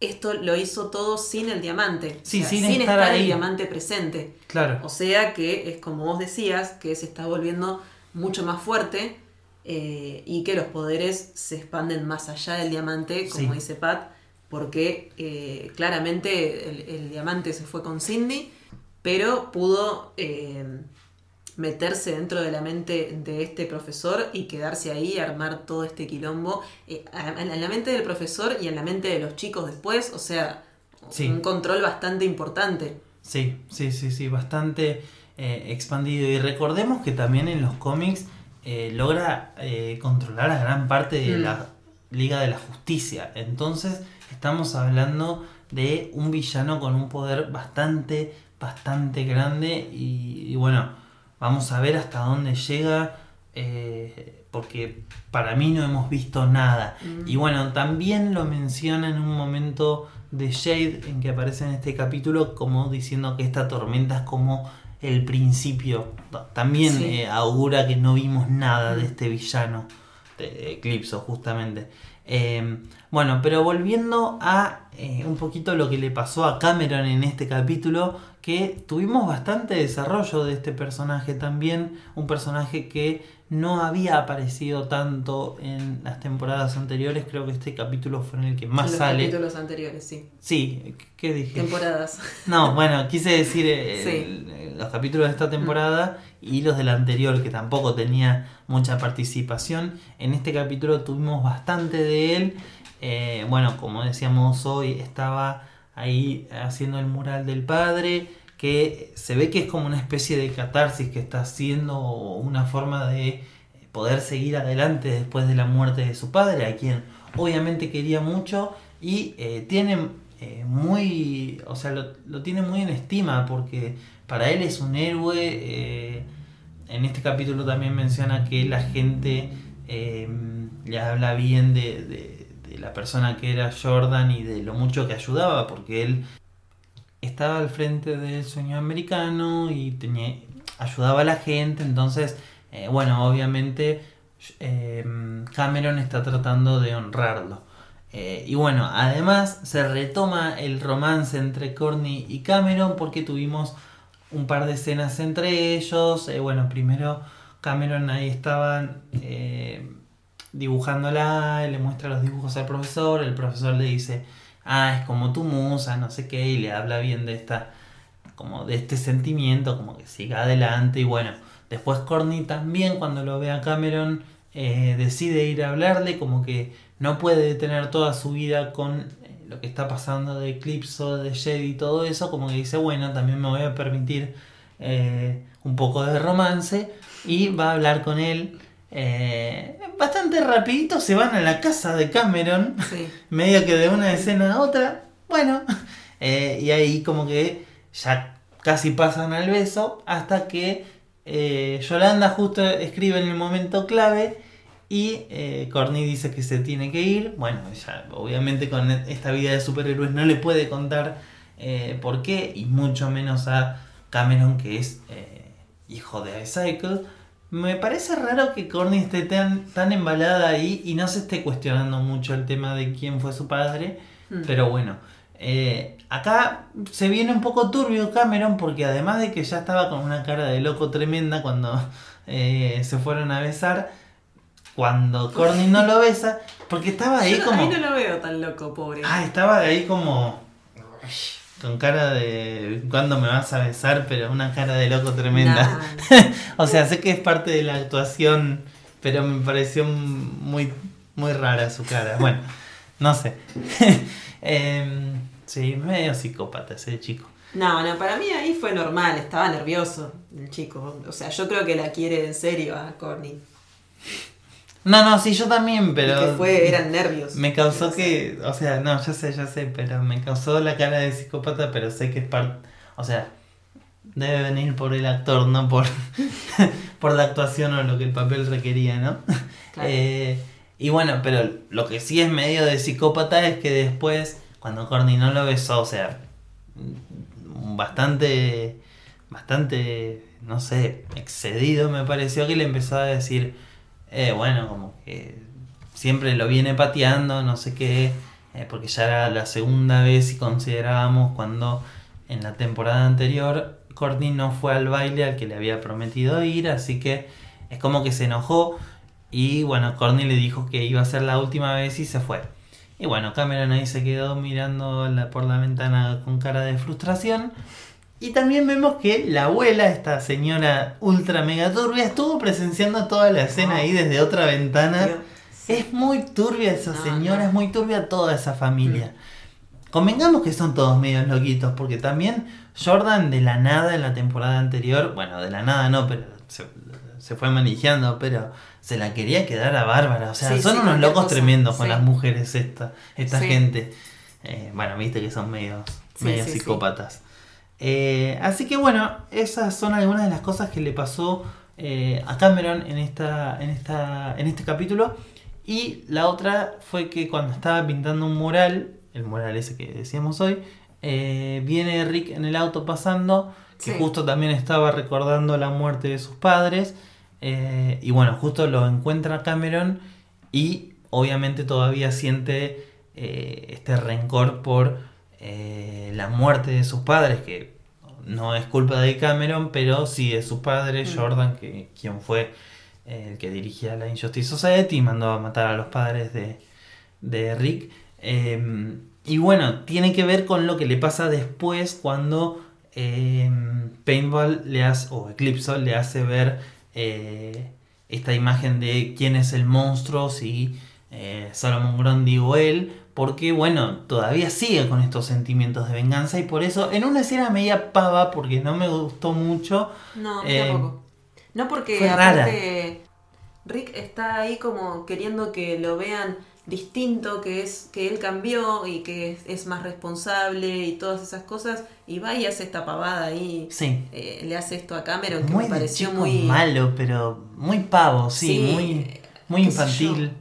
esto lo hizo todo sin el diamante. sin, estar, el diamante presente. Claro. O sea que es como vos decías, que se está volviendo mucho más fuerte eh, y que los poderes se expanden más allá del diamante, como dice Pat, porque claramente el, el, diamante se fue con Cindy, pero pudo meterse dentro de la mente de este profesor y quedarse ahí y armar todo este quilombo eh, en la mente del profesor y en la mente de los chicos después, o sea, un control bastante importante. Sí, sí, sí, sí, bastante eh, expandido. Y recordemos que también en los cómics eh, logra controlar a gran parte de mm. la Liga de la Justicia. Entonces estamos hablando de un villano con un poder bastante, bastante grande y bueno, Vamos a ver hasta dónde llega, eh, porque para mí no hemos visto nada. Mm. Y bueno, también lo menciona en un momento de Shade en que aparece en este capítulo como diciendo que esta tormenta es como el principio. También eh, augura que no vimos nada de mm. este villano de Eclipso, justamente. Em, bueno, pero volviendo a eh, un poquito lo que le pasó a Cameron en este capítulo, que tuvimos bastante desarrollo de este personaje también, un personaje que no había aparecido tanto en las temporadas anteriores. Creo que este capítulo fue en el que más En los sale. capítulos anteriores, sí. Sí, ¿qué dije? Temporadas. No, bueno, quise decir eh, Sí. el- el- los capítulos de esta temporada y los del anterior, que tampoco tenía mucha participación. En este capítulo tuvimos bastante de él. Eh, bueno, como decíamos hoy, estaba ahí haciendo el mural del padre, que se ve que es como una especie de catarsis que está haciendo una forma de poder seguir adelante después de la muerte de su padre, a quien obviamente quería mucho y eh, tiene eh, muy, o sea, lo, tiene muy en estima porque para él es un héroe. eh, en este capítulo también menciona que la gente le habla bien de- de la persona que era Jordan y de lo mucho que ayudaba, porque él estaba al frente del sueño americano y ayudaba a la gente, entonces, eh, bueno, obviamente eh, Cameron está tratando de honrarlo. Eh, y bueno, además se retoma el romance entre Courtney y Cameron porque tuvimos un par de escenas entre ellos. Bueno, primero Cameron ahí estaba eh, dibujándola, le muestra los dibujos al profesor, el profesor le dice, ah, es como tu musa, no sé qué, y le habla bien de esta, como de este sentimiento, como que siga adelante, y bueno, después Courtney también cuando lo ve a Cameron eh, decide ir a hablarle, como que no puede tener toda su vida con eh, lo que está pasando de Eclipso, de Jedi y todo eso, como que dice, bueno, también me voy a permitir eh, un poco de romance y va a hablar con él. Eh, bastante rapidito se van a la casa de Cameron, Sí. medio que de una escena a otra, bueno, eh, y ahí como que ya casi pasan al beso hasta que eh, Yolanda justo escribe en el momento clave y eh, Courtney dice que se tiene que ir. Bueno, ya obviamente con esta vida de superhéroes no le puede contar eh, por qué, y mucho menos a Cameron, que es eh, hijo de Icycle. Me parece raro que Courtney esté tan, tan embalada ahí y no se esté cuestionando mucho el tema de quién fue su padre. Mm. Pero bueno, eh, acá se viene un poco turbio Cameron porque además de que ya estaba con una cara de loco tremenda cuando eh, se fueron a besar, cuando Courtney no lo besa, porque estaba ahí Yo como... ahí no lo veo tan loco, pobre. Ah, estaba ahí como... Con cara de... ¿Cuándo me vas a besar? Pero una cara de loco tremenda. Nah. o sea, sé que es parte de la actuación, pero me pareció muy, muy rara su cara. Bueno, no sé. Em, sí, medio psicópata ese chico. No, no, para mí ahí fue normal, estaba nervioso el chico. O sea, yo creo que la quiere en serio a Courtney. No, no, sí, yo también, pero... que fue, eran nervios. Me causó que, o sea, no, ya sé, ya sé, pero me causó la cara de psicópata, pero sé que es parte, o sea, debe venir por el actor, no por, por la actuación o lo que el papel requería, ¿no? Claro. Eh, y bueno, pero lo que sí es medio de psicópata es que después, cuando Courtney no lo besó, o sea, bastante, bastante, no sé, excedido me pareció que le empezó a decir, eh, bueno, como que siempre lo viene pateando, no sé qué, eh, porque ya era la segunda vez y considerábamos cuando en la temporada anterior Courtney no fue al baile al que le había prometido ir, así que es como que se enojó y bueno, Courtney le dijo que iba a ser la última vez y se fue. Y bueno, Cameron ahí se quedó mirando la- por la ventana con cara de frustración. Y también vemos que la abuela, esta señora ultra mega turbia, estuvo presenciando toda la escena ahí desde otra ventana. Dios. Es muy turbia esa No, señora, no. es muy turbia toda esa familia. Convengamos que son todos medios loquitos, porque también Jordan de la nada en la temporada anterior, bueno, de la nada no, pero se, se fue manejando, pero se la quería quedar a Bárbara. O sea, Sí, son sí, unos locos cosa, tremendos con las mujeres esta, esta gente. Eh, bueno, viste que son medios, medios psicópatas. Eh, así que bueno, esas son algunas de las cosas que le pasó eh, a Cameron en, esta, en, esta, en este capítulo. Y la otra fue que cuando estaba pintando un mural, el mural ese que decíamos hoy, eh, viene Rick en el auto pasando, que Sí. justo también estaba recordando la muerte de sus padres. eh, y bueno, justo lo encuentra Cameron y obviamente todavía siente eh, este rencor por eh, la muerte de sus padres, que no es culpa de Cameron, pero sí de su padre, Mm. Jordan, que quien fue el que dirigía la Injustice Society y mandó a matar a los padres de, de Rick. Em, y bueno, tiene que ver con lo que le pasa después cuando em, Paintball le hace, o Eclipse le hace ver eh, esta imagen de quién es el monstruo, si eh, Solomon Grundy o él, porque bueno, todavía sigue con estos sentimientos de venganza y por eso en una escena media pava, porque no me gustó mucho. No, eh, tampoco. No porque aparte Rick está ahí como queriendo que lo vean distinto, que es que él cambió y que es, es más responsable y todas esas cosas, y va y hace esta pavada ahí, Sí. eh, le hace esto a Cameron, que Muy me de pareció chico muy... malo, pero muy pavo, sí, Sí, muy, muy qué sé infantil.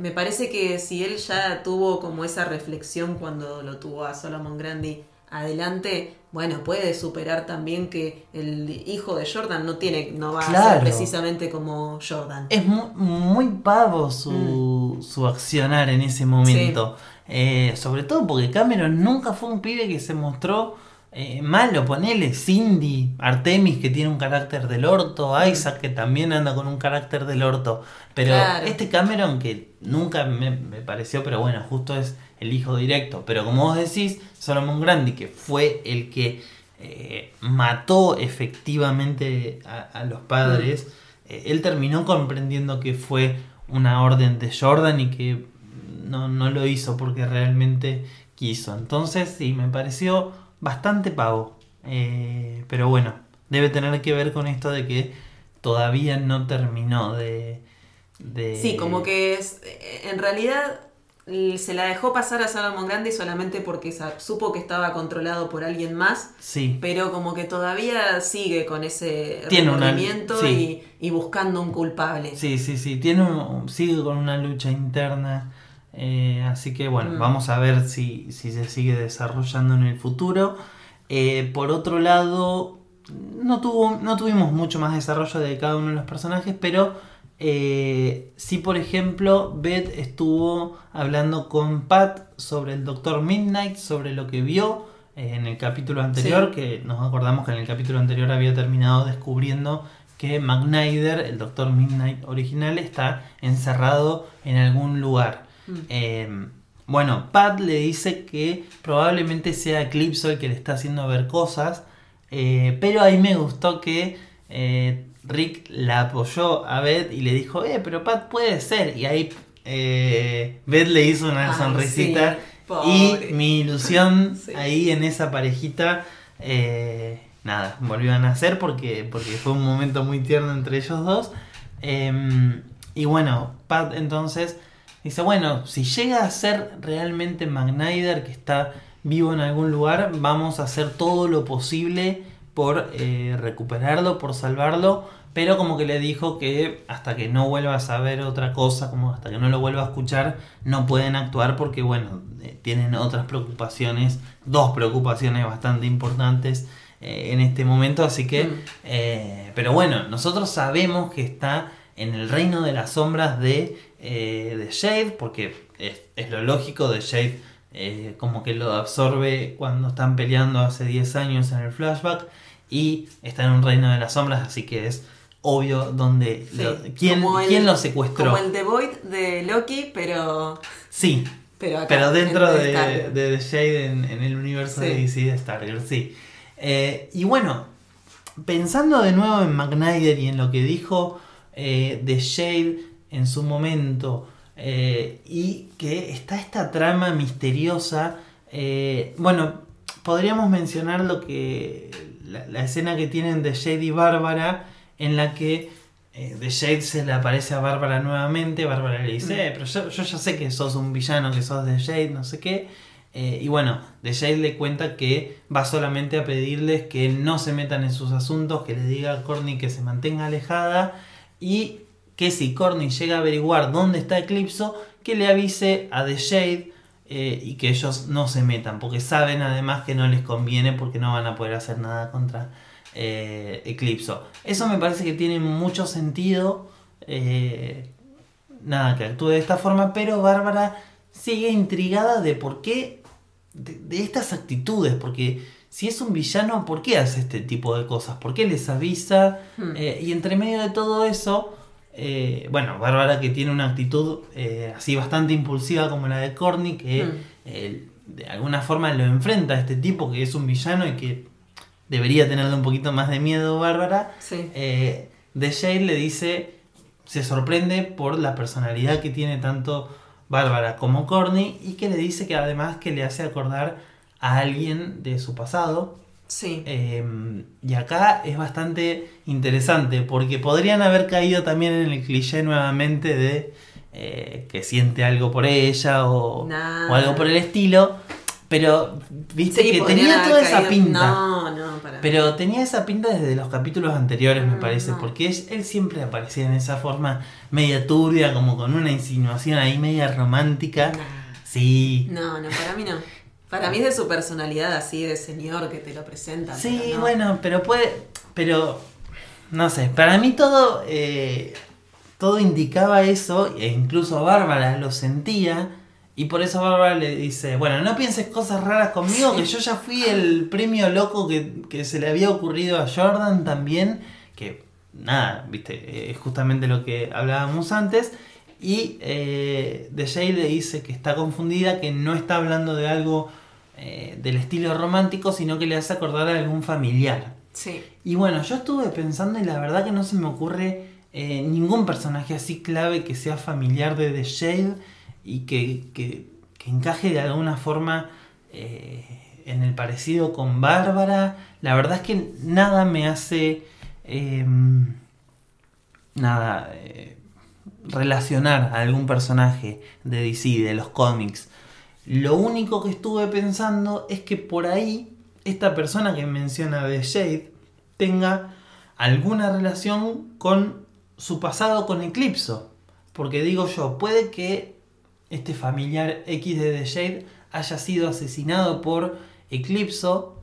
Me parece que si él ya tuvo como esa reflexión cuando lo tuvo a Solomon Grandi adelante, bueno, puede superar también que el hijo de Jordan no tiene, no va a ser precisamente como Jordan. Es mu- muy, pavo su, su accionar en ese momento. Eh, sobre todo porque Cameron nunca fue un pibe que se mostró eh, malo. Ponele Cindy, Artemis que tiene un carácter del orto, Isaac que también anda con un carácter del orto. Pero Claro. este Cameron que nunca me, me pareció, pero bueno, justo es el hijo directo. Pero como vos decís, Solomon Grandi, que fue el que eh, mató efectivamente a, a los padres, eh, él terminó comprendiendo que fue una orden de Jordan y que no, no lo hizo porque realmente quiso. Entonces, sí, me pareció bastante pavo. Eh, pero bueno, debe tener que ver con esto de que todavía no terminó de... de- Sí, como que es, eh, en realidad se la dejó pasar a Solomon Grandi solamente porque supo que estaba controlado por alguien más, Sí, pero como que todavía sigue con ese sí. y, y buscando un culpable. sí, sí, sí. Tiene un- sigue con una lucha interna. Eh, así que bueno, Mm. vamos a ver si, si se sigue desarrollando en el futuro. Eh, por otro lado, no, tuvo, no tuvimos mucho más desarrollo de cada uno de los personajes, pero eh, sí, por ejemplo, Beth estuvo hablando con Pat sobre el Doctor Midnight, sobre lo que vio eh, en el capítulo anterior, que nos acordamos que en el capítulo anterior había terminado descubriendo que McNider, el Doctor Midnight original, está encerrado en algún lugar. Mm. Eh, bueno, Pat le dice que probablemente sea Eclipse el que le está haciendo ver cosas, eh, pero ahí me gustó que eh, Rick la apoyó a Beth y le dijo, eh, pero Pat puede ser. Y ahí eh, Beth le hizo una Ay, sonrisita sí, y mi ilusión Sí. ahí en esa parejita, nada, volvió a nacer porque, porque fue un momento muy tierno entre ellos dos. Em, y bueno, Pat entonces dice, bueno, si llega a ser realmente McNider que está vivo en algún lugar, vamos a hacer todo lo posible por eh, recuperarlo, por salvarlo, pero como que le dijo que hasta que no vuelva a saber otra cosa, como hasta que no lo vuelva a escuchar, no pueden actuar porque, bueno, eh, tienen otras preocupaciones, dos preocupaciones bastante importantes eh, en este momento, así que, Mm. eh, pero bueno, nosotros sabemos que está en el reino de las sombras de, eh, de Shade, porque es, es lo lógico de Shade, eh, como que lo absorbe cuando están peleando hace 10 años en el flashback, y está en un reino de las sombras, así que es obvio donde Sí, lo- quién, el- quién lo secuestró. Como el The Void de Loki, pero, Sí, pero, acá, pero dentro en de, de The Shade en, en el universo Sí. de DC de Stargirl, sí. Eh, y bueno, pensando de nuevo en McNider y en lo que dijo eh, The Shade en su momento, eh, y que está esta trama misteriosa, eh, bueno, podríamos mencionar lo que la, la escena que tienen de Shade y Bárbara, en la que eh, The Shade se le aparece a Bárbara nuevamente, Bárbara le dice, "Eh, pero yo, yo ya sé que sos un villano, que sos The Shade, no sé qué. Eh, y bueno, The Shade le cuenta que va solamente a pedirles que no se metan en sus asuntos, que le diga a Courtney que se mantenga alejada y que si Courtney llega a averiguar dónde está Eclipso, que le avise a The Shade eh, y que ellos no se metan, porque saben además que no les conviene porque no van a poder hacer nada contra eh, Eclipso. Eso me parece que tiene mucho sentido. eh, nada, que actúe de esta forma, pero Bárbara sigue intrigada de por qué, de, de estas actitudes, porque si es un villano, ¿por qué hace este tipo de cosas? ¿Por qué les avisa? Hmm. Eh, y entre medio de todo eso, eh, bueno, Bárbara que tiene una actitud eh, así bastante impulsiva como la de Corny, que Mm. eh, de alguna forma lo enfrenta a este tipo que es un villano y que debería tenerle un poquito más de miedo Bárbara. Sí. De Shade le dice, se sorprende por la personalidad que tiene tanto Bárbara como Corny y que le dice que además que le hace acordar a alguien de su pasado. Sí. Eh, y acá es bastante interesante porque podrían haber caído también en el cliché nuevamente de eh, que siente algo por ella o, Nah. o algo por el estilo. Pero viste Sí, que tenía toda esa pinta. No, no, para. Pero tenía esa pinta desde los capítulos anteriores, me Mm, parece, no. porque él, él siempre aparecía en esa forma media turbia, como con una insinuación ahí media romántica. Nah. Sí. No, no, para mí no. Para mí es de su personalidad así de señor que te lo presenta. Sí, pero no. bueno, pero puede. Pero. No sé, para mí todo. eh, todo indicaba eso, e incluso Bárbara lo sentía. Y por eso Bárbara le dice, bueno, no pienses cosas raras conmigo, que yo ya fui el premio loco que, que se le había ocurrido a Jordan también, que nada, viste, es justamente lo que hablábamos antes. Y eh, de Jay le dice que está confundida, que no está hablando de algo eh, del estilo romántico, sino que le hace acordar a algún familiar. Sí. Y bueno, yo estuve pensando y la verdad que no se me ocurre eh, ningún personaje así clave que sea familiar de The Shade y que, que- que encaje de alguna forma eh, en el parecido con Bárbara. La verdad es que nada me hace eh, nada relacionar a algún personaje de DC, de los cómics. Lo único que estuve pensando es que por ahí esta persona que menciona de Shade tenga alguna relación con su pasado con Eclipso. Porque digo yo, puede que este familiar X de The Shade haya sido asesinado por Eclipso,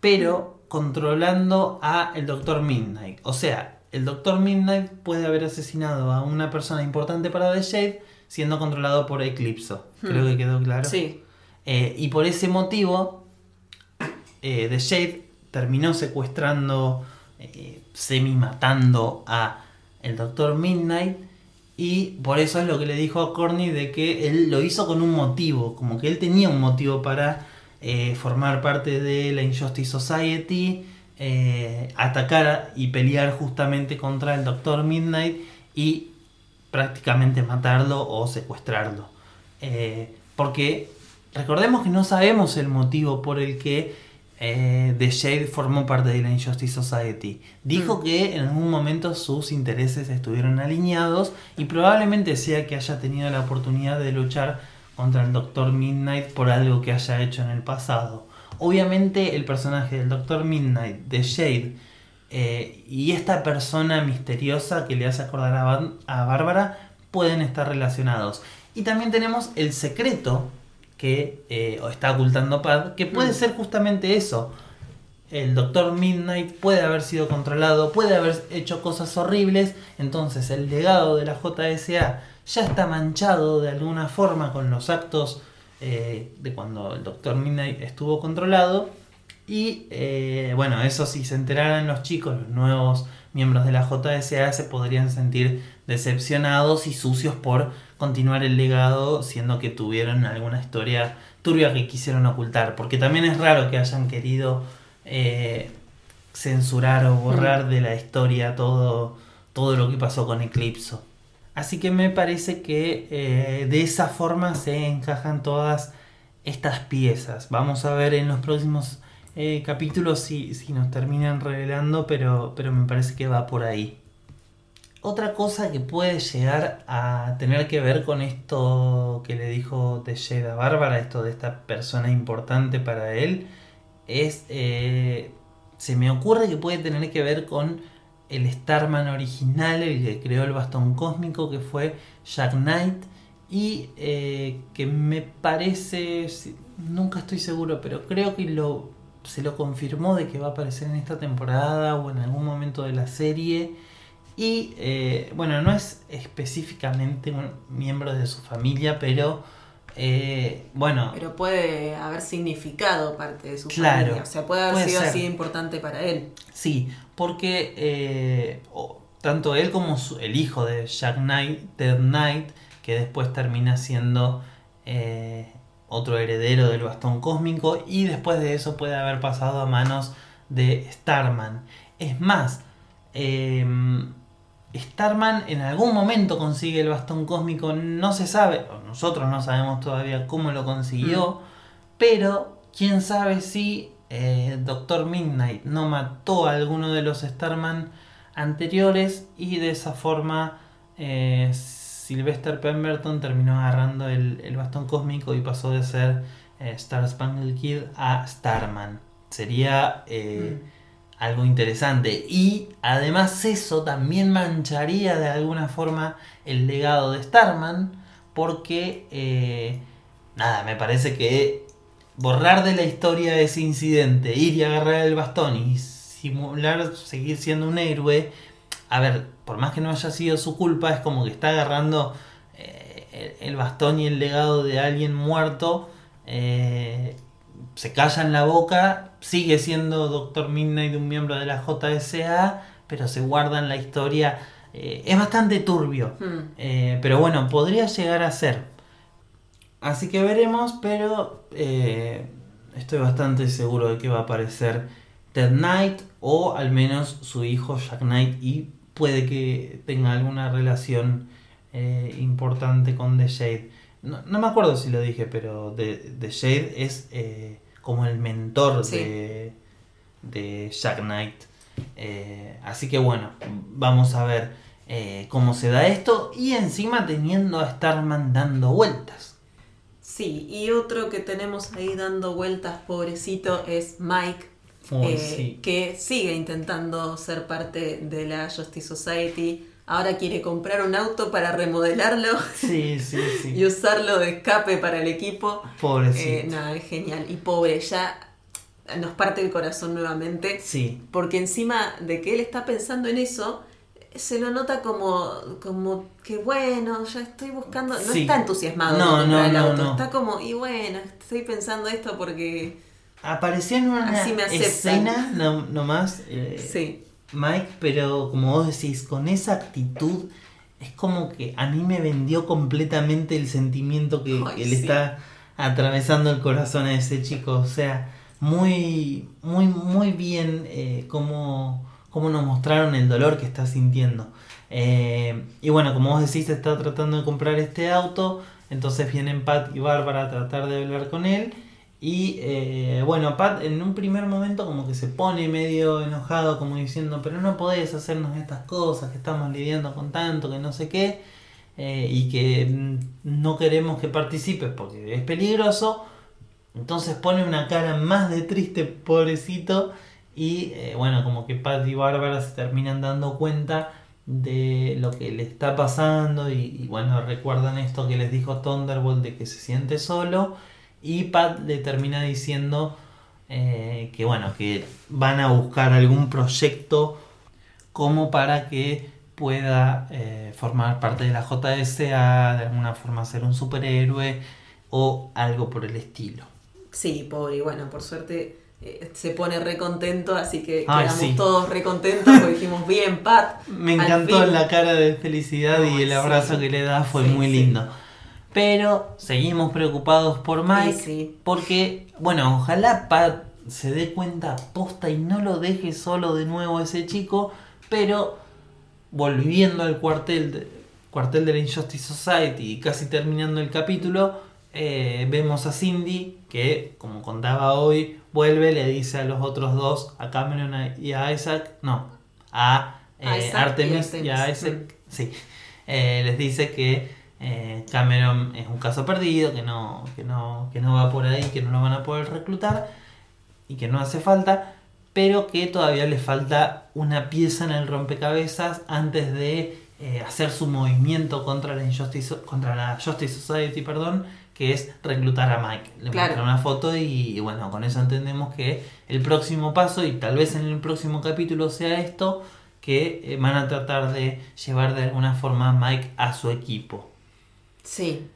pero controlando a el Doctor Midnight. O sea, el Doctor Midnight puede haber asesinado a una persona importante para The Shade siendo controlado por Eclipso. Creo Hmm. que quedó claro. Sí. Eh, y por ese motivo, eh, The Shade terminó secuestrando, eh, semi matando a el Doctor Midnight. Y por eso es lo que le dijo a Corny de que él lo hizo con un motivo, como que él tenía un motivo para eh, formar parte de la Injustice Society, eh, atacar y pelear justamente contra el Doctor Midnight y prácticamente matarlo o secuestrarlo. Eh, porque recordemos que no sabemos el motivo por el que eh, The Shade formó parte de la Injustice Society. Dijo Mm. que en algún momento sus intereses estuvieron alineados y probablemente sea que haya tenido la oportunidad de luchar contra el Doctor Midnight por algo que haya hecho en el pasado. Obviamente el personaje del Doctor Midnight, de Shade, eh, y esta persona misteriosa que le hace acordar a, Bárbara pueden estar relacionados. Y también tenemos el secreto que eh, está ocultando Pad, que puede Mm. ser justamente eso. El Doctor Midnight puede haber sido controlado, puede haber hecho cosas horribles, entonces el legado de la JSA ya está manchado de alguna forma con los actos eh, de cuando el Doctor Midnight estuvo controlado. Y eh, bueno, eso si se enteraran los chicos, los nuevos miembros de la JSA se podrían sentir decepcionados y sucios por continuar el legado, siendo que tuvieron alguna historia turbia que quisieron ocultar. Porque también es raro que hayan querido eh, censurar o borrar de la historia todo, todo lo que pasó con Eclipso. Así que me parece que eh, de esa forma se encajan todas estas piezas. Vamos a ver en los próximos eh, capítulos si, si nos terminan revelando, pero, pero me parece que va por ahí. Otra cosa que puede llegar a tener que ver con esto que le dijo Tejeda a Bárbara, esto de esta persona importante para él, es. eh, se me ocurre que puede tener que ver con el Starman original, el que creó el bastón cósmico, que fue Jack Knight, y eh, que me parece. Nunca estoy seguro, pero creo que lo, se lo confirmó de que va a aparecer en esta temporada o en algún momento de la serie. Y eh, bueno, no es específicamente un miembro de su familia, pero eh, bueno, Pero puede haber significado parte de su Claro, familia. O sea, puede haber puede sido ser. así importante para él. sí, porque eh, tanto él como su- el hijo de Jack Knight, Ted Knight, que después termina siendo eh, otro heredero del bastón cósmico y después de eso puede haber pasado a manos de Starman. Es más, em, Starman en algún momento consigue el bastón cósmico, no se sabe, o nosotros no sabemos todavía cómo lo consiguió, pero quién sabe si eh, Doctor Midnight no mató a alguno de los Starman anteriores y de esa forma eh, Sylvester Pemberton terminó agarrando el, el bastón cósmico y pasó de ser eh, Star Spangled Kid a Starman. Sería eh, algo interesante. Y además eso también mancharía de alguna forma el legado de Starman. Porque, nada, me parece que borrar de la historia ese incidente, ir y agarrar el bastón y simular seguir siendo un héroe, a ver, por más que no haya sido su culpa, es como que está agarrando eh, el, bastón y el legado de alguien muerto. eh, se calla en la boca, sigue siendo Doctor Midnight un miembro de la JSA, pero se guarda en la historia. eh, es bastante turbio, Hmm. pero bueno, podría llegar a ser. Así que veremos, pero eh, estoy bastante seguro de que va a aparecer Ted Knight o al menos su hijo Jack Knight y puede que tenga alguna relación eh, importante con The Shade. No, no me acuerdo si lo dije, pero The, The Shade es eh, como el mentor Sí. de, de Jack Knight. Así que bueno, vamos a ver cómo se da esto y encima teniendo a Starman dando vueltas. Sí, y otro que tenemos ahí dando vueltas, pobrecito, es Mike, eh, sí. que sigue intentando ser parte de la Justice Society. Ahora quiere comprar un auto para remodelarlo Sí, sí, sí. y usarlo de escape para el equipo. Pobrecito. Eh, nada, es genial. Y pobre, ya nos parte el corazón nuevamente. Sí, Porque encima de que él está pensando en eso, se lo nota como, como que bueno, ya estoy buscando. No Sí. está entusiasmado No, no, el auto. no. Está como, y bueno, estoy pensando esto porque. apareció en una escena no, nomás eh, Sí. Mike, pero como vos decís, con esa actitud es como que a mí me vendió completamente el sentimiento que, Ay, que le está atravesando el corazón a ese chico. O sea, muy, muy, muy bien eh, cómo, cómo nos mostraron el dolor que está sintiendo. Eh, y bueno, como vos decís, está tratando de comprar este auto. Entonces vienen Pat y Bárbara a tratar de hablar con él. Y eh, bueno, Pat en un primer momento como que se pone medio enojado, como diciendo, pero no podés hacernos estas cosas, que estamos lidiando con tanto, que no sé qué, eh, y que mm, no queremos que participes porque es peligroso. Entonces pone una cara más de triste, pobrecito, y eh, bueno, como que Pat y Bárbara se terminan dando cuenta de lo que le está pasando y, bueno, recuerdan esto que les dijo Thunderbolt de que se siente solo y Pat le termina diciendo eh, que bueno, que van a buscar algún proyecto como para que pueda eh, formar parte de la JSA, de alguna forma ser un superhéroe o algo por el estilo. Sí, pobre, bueno, por suerte eh, se pone re contento, así que Ay, quedamos sí. todos re contentos porque dijimos, bien, Pat. Me encantó fin". la cara de felicidad y el abrazo sí. que le da fue Sí, muy lindo. Pero seguimos preocupados por Mike porque, bueno, ojalá Pat se dé cuenta posta y no lo deje solo de nuevo a ese chico, pero volviendo al cuartel de, cuartel de la Injustice Society y casi terminando el capítulo, eh, vemos a Cindy que, como contaba hoy, vuelve, le dice a los otros dos, a Cameron y a Isaac, no, a eh, y Artemis y a. Isaac, sí, eh, les dice que eh, Cameron es un caso perdido, que no, que, no, que no va por ahí, que no lo van a poder reclutar y que no hace falta, pero que todavía le falta una pieza en el rompecabezas antes de hacer su movimiento contra la Injustice, contra la Justice Society, perdón, que es reclutar a Mike. Le Claro. una foto y, y bueno, con eso entendemos que el próximo paso, y tal vez en el próximo capítulo sea esto, que eh, van a tratar de llevar de alguna forma a Mike a su equipo. Sí.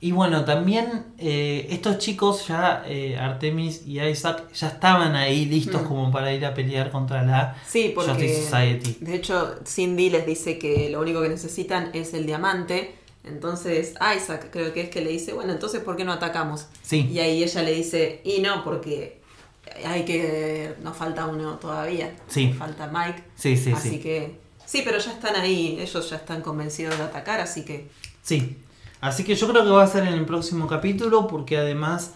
Y bueno, también eh, estos chicos ya, eh, Artemis y Isaac, ya estaban ahí listos Mm. como para ir a pelear contra la Sí, porque Justice Society. de hecho Cindy les dice que lo único que necesitan es el diamante. Entonces Isaac creo que es que le dice, bueno, entonces ¿por qué no atacamos? Sí. Y ahí ella le dice, y no, porque hay que, nos falta uno todavía. Sí. Falta Mike. Sí, sí, así sí. que, sí, pero ya están ahí, ellos ya están convencidos de atacar, así que Sí. Así que yo creo que va a ser en el próximo capítulo porque además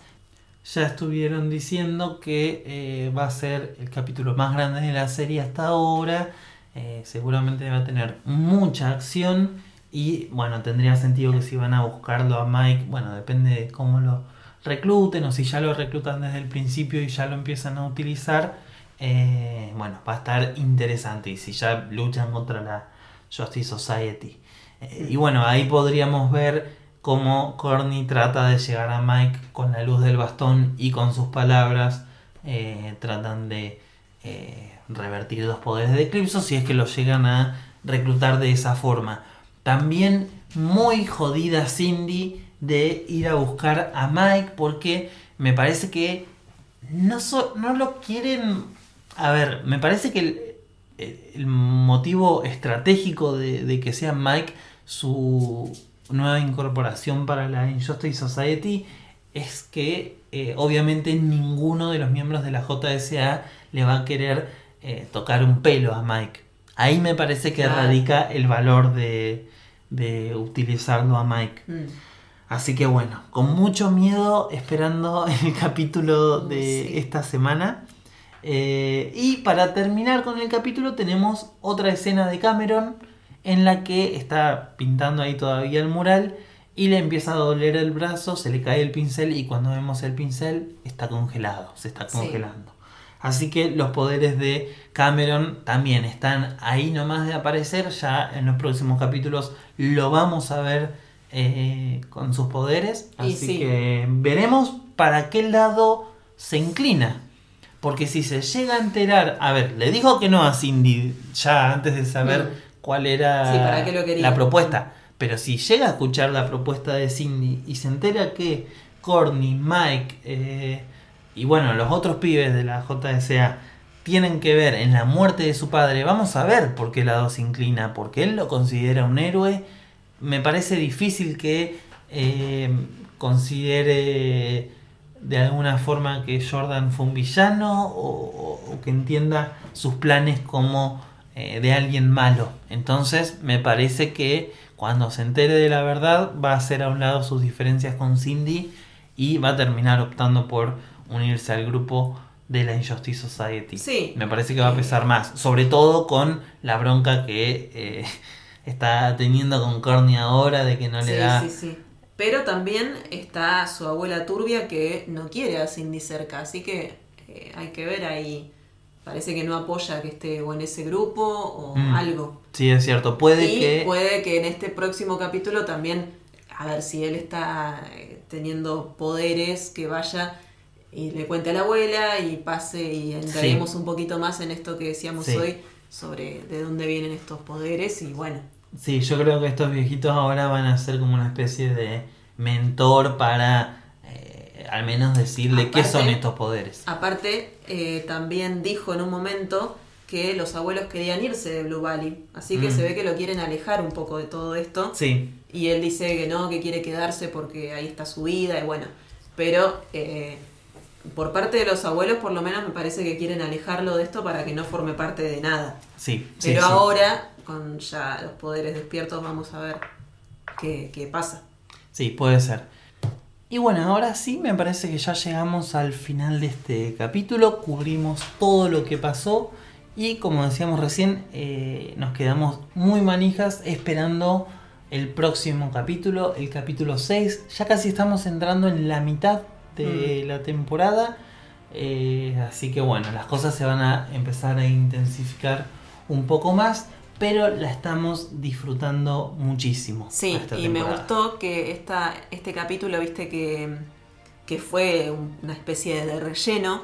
ya estuvieron diciendo que eh, va a ser el capítulo más grande de la serie hasta ahora. Eh, seguramente va a tener mucha acción y bueno, tendría sentido que si van a buscarlo a Mike, bueno, depende de cómo lo recluten o si ya lo reclutan desde el principio y ya lo empiezan a utilizar, eh, bueno, va a estar interesante y si ya luchan contra la Justice Society. Eh, y bueno, ahí podríamos ver cómo Corny trata de llegar a Mike con la luz del bastón y con sus palabras eh, tratan de revertir los poderes de Eclipso si es que lo llegan a reclutar de esa forma. También muy jodida Cindy de ir a buscar a Mike porque me parece que no, so- no lo quieren... A ver, me parece que el, motivo estratégico de, de que sea Mike su nueva incorporación para la Injustice Society es que eh, obviamente ninguno de los miembros de la JSA le va a querer eh, tocar un pelo a Mike. Ahí me parece que radica el valor de, de utilizarlo a Mike. mm, Así que bueno, con mucho miedo esperando el capítulo de Sí. esta semana. Eh, y para terminar con el capítulo tenemos otra escena de Cameron en la que está pintando ahí todavía el mural y le empieza a doler el brazo, se le cae el pincel y cuando vemos el pincel está congelado, se está Sí. Así que los poderes de Cameron también están ahí nomás de aparecer. Ya en los próximos capítulos lo vamos a ver eh, con sus poderes. Así sí. que veremos para qué lado se inclina. Porque si se llega a enterar, a ver, le dijo que no a Cindy ya antes de saber Mm. cuál era Sí, ¿para qué lo quería? la propuesta. Pero si llega a escuchar la propuesta de Cindy y se entera que Corny, Mike eh, y bueno, los otros pibes de la JSA tienen que ver en la muerte de su padre, vamos a ver por qué lado se inclina, porque él lo considera un héroe. Me parece difícil que eh, considere de alguna forma que Jordan fue un villano o, que entienda sus planes como eh, de alguien malo. Entonces me parece que cuando se entere de la verdad va a hacer a un lado sus diferencias con Cindy y va a terminar optando por unirse al grupo de la Injustice Society. Sí. Me parece que va a pesar más, sobre todo con la bronca que eh, está teniendo con Corny ahora de que no le sí, da... sí, sí. Pero también está su abuela turbia que no quiere a Cindy cerca, así que eh, hay que ver ahí. Parece que no apoya que esté o en ese grupo o Mm. algo. Sí, es cierto. Puede y que... puede que en este próximo capítulo también, a ver si él está eh, teniendo poderes, que vaya y le cuente a la abuela y pase y entraremos un poquito más en esto que decíamos Sí. hoy sobre de dónde vienen estos poderes y bueno. Sí, yo creo que estos viejitos ahora van a ser como una especie de mentor para eh, al menos decirle qué son estos poderes. Aparte, eh, también dijo en un momento que los abuelos querían irse de Blue Valley, así que Mm. se ve que lo quieren alejar un poco de todo esto. Sí, Y él dice que no, que quiere quedarse porque ahí está su vida y bueno. Pero eh, por parte de los abuelos, por lo menos me parece que quieren alejarlo de esto para que no forme parte de nada. sí. Pero sí. ahora, con ya los poderes despiertos, vamos a ver qué, qué pasa. Sí, puede ser. Y bueno, ahora sí me parece que ya llegamos al final de este capítulo, cubrimos todo lo que pasó y como decíamos recién, eh, nos quedamos muy manijas esperando el próximo capítulo, el capítulo 6. Ya casi estamos entrando en la mitad de la temporada, eh, así que bueno, las cosas se van a empezar a intensificar un poco más, pero la estamos disfrutando muchísimo. Sí, esta y me gustó que esta, este capítulo, viste, que, que fue un- una especie de relleno,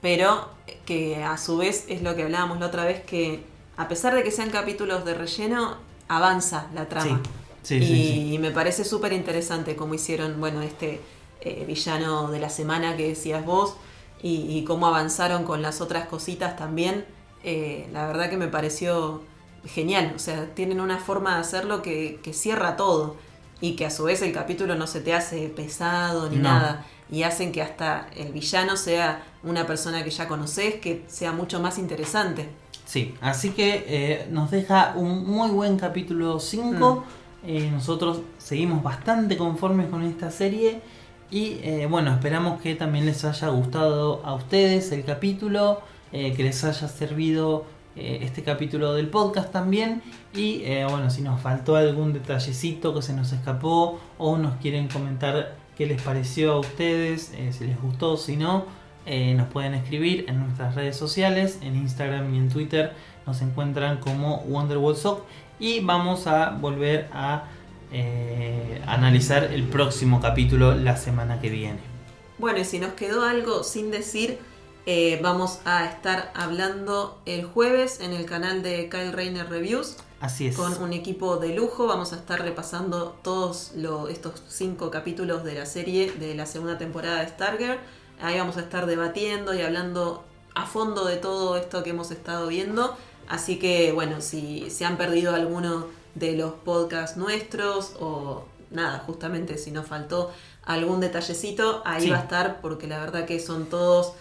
pero que a su vez es lo que hablábamos la otra vez, que a pesar de que sean capítulos de relleno, avanza la trama. Sí, Sí, y, sí, sí. y me parece súper interesante cómo hicieron, bueno, este eh, villano de la semana que decías vos y, y cómo avanzaron con las otras cositas también. Eh, la verdad que me pareció genial. O sea, tienen una forma de hacerlo que, que cierra todo y que a su vez el capítulo no se te hace pesado ni No. nada. Y hacen que hasta el villano sea una persona que ya conoces, que sea mucho más interesante. Sí, así que eh, nos deja un muy buen capítulo 5. Eh, nosotros seguimos bastante conformes con esta serie. Y eh, bueno, esperamos que también les haya gustado a ustedes el capítulo. eh, que les haya servido eh, este capítulo del podcast también. Y bueno, si nos faltó algún detallecito que se nos escapó o nos quieren comentar qué les pareció a ustedes, si les gustó, si no, nos pueden escribir en nuestras redes sociales, en Instagram y en Twitter nos encuentran como Wonderwall Sock y vamos a volver a eh, analizar el próximo capítulo la semana que viene. Bueno, y si nos quedó algo sin decir, eh, vamos a estar hablando el jueves en el canal de Kyle Rayner Reviews Así es. con un equipo de lujo. Vamos a estar repasando todos lo- estos cinco capítulos de la serie de la segunda temporada de Stargirl. Ahí vamos a estar debatiendo y hablando a fondo de todo esto que hemos estado viendo. Así que, bueno, si se han perdido alguno de los podcasts nuestros o nada, justamente si nos faltó algún detallecito, ahí Sí. va a estar porque la verdad que son todos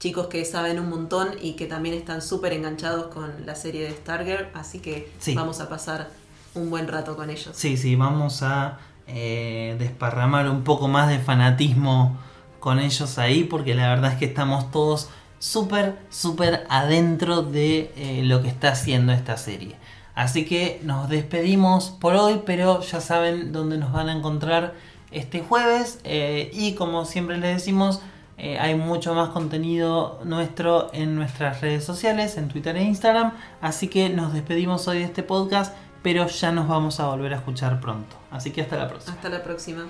chicos que saben un montón y que también están súper enganchados con la serie de Stargirl, así que Sí. vamos a pasar un buen rato con ellos. Sí, sí, vamos a eh, desparramar un poco más de fanatismo con ellos ahí, porque la verdad es que estamos todos súper, súper adentro de eh, lo que está haciendo esta serie. Así que nos despedimos por hoy, pero ya saben dónde nos van a encontrar este jueves. eh, y como siempre les decimos, eh, hay mucho más contenido nuestro en nuestras redes sociales, en Twitter e Instagram. Así que nos despedimos hoy de este podcast, pero ya nos vamos a volver a escuchar pronto. Así que hasta la próxima. Hasta la próxima.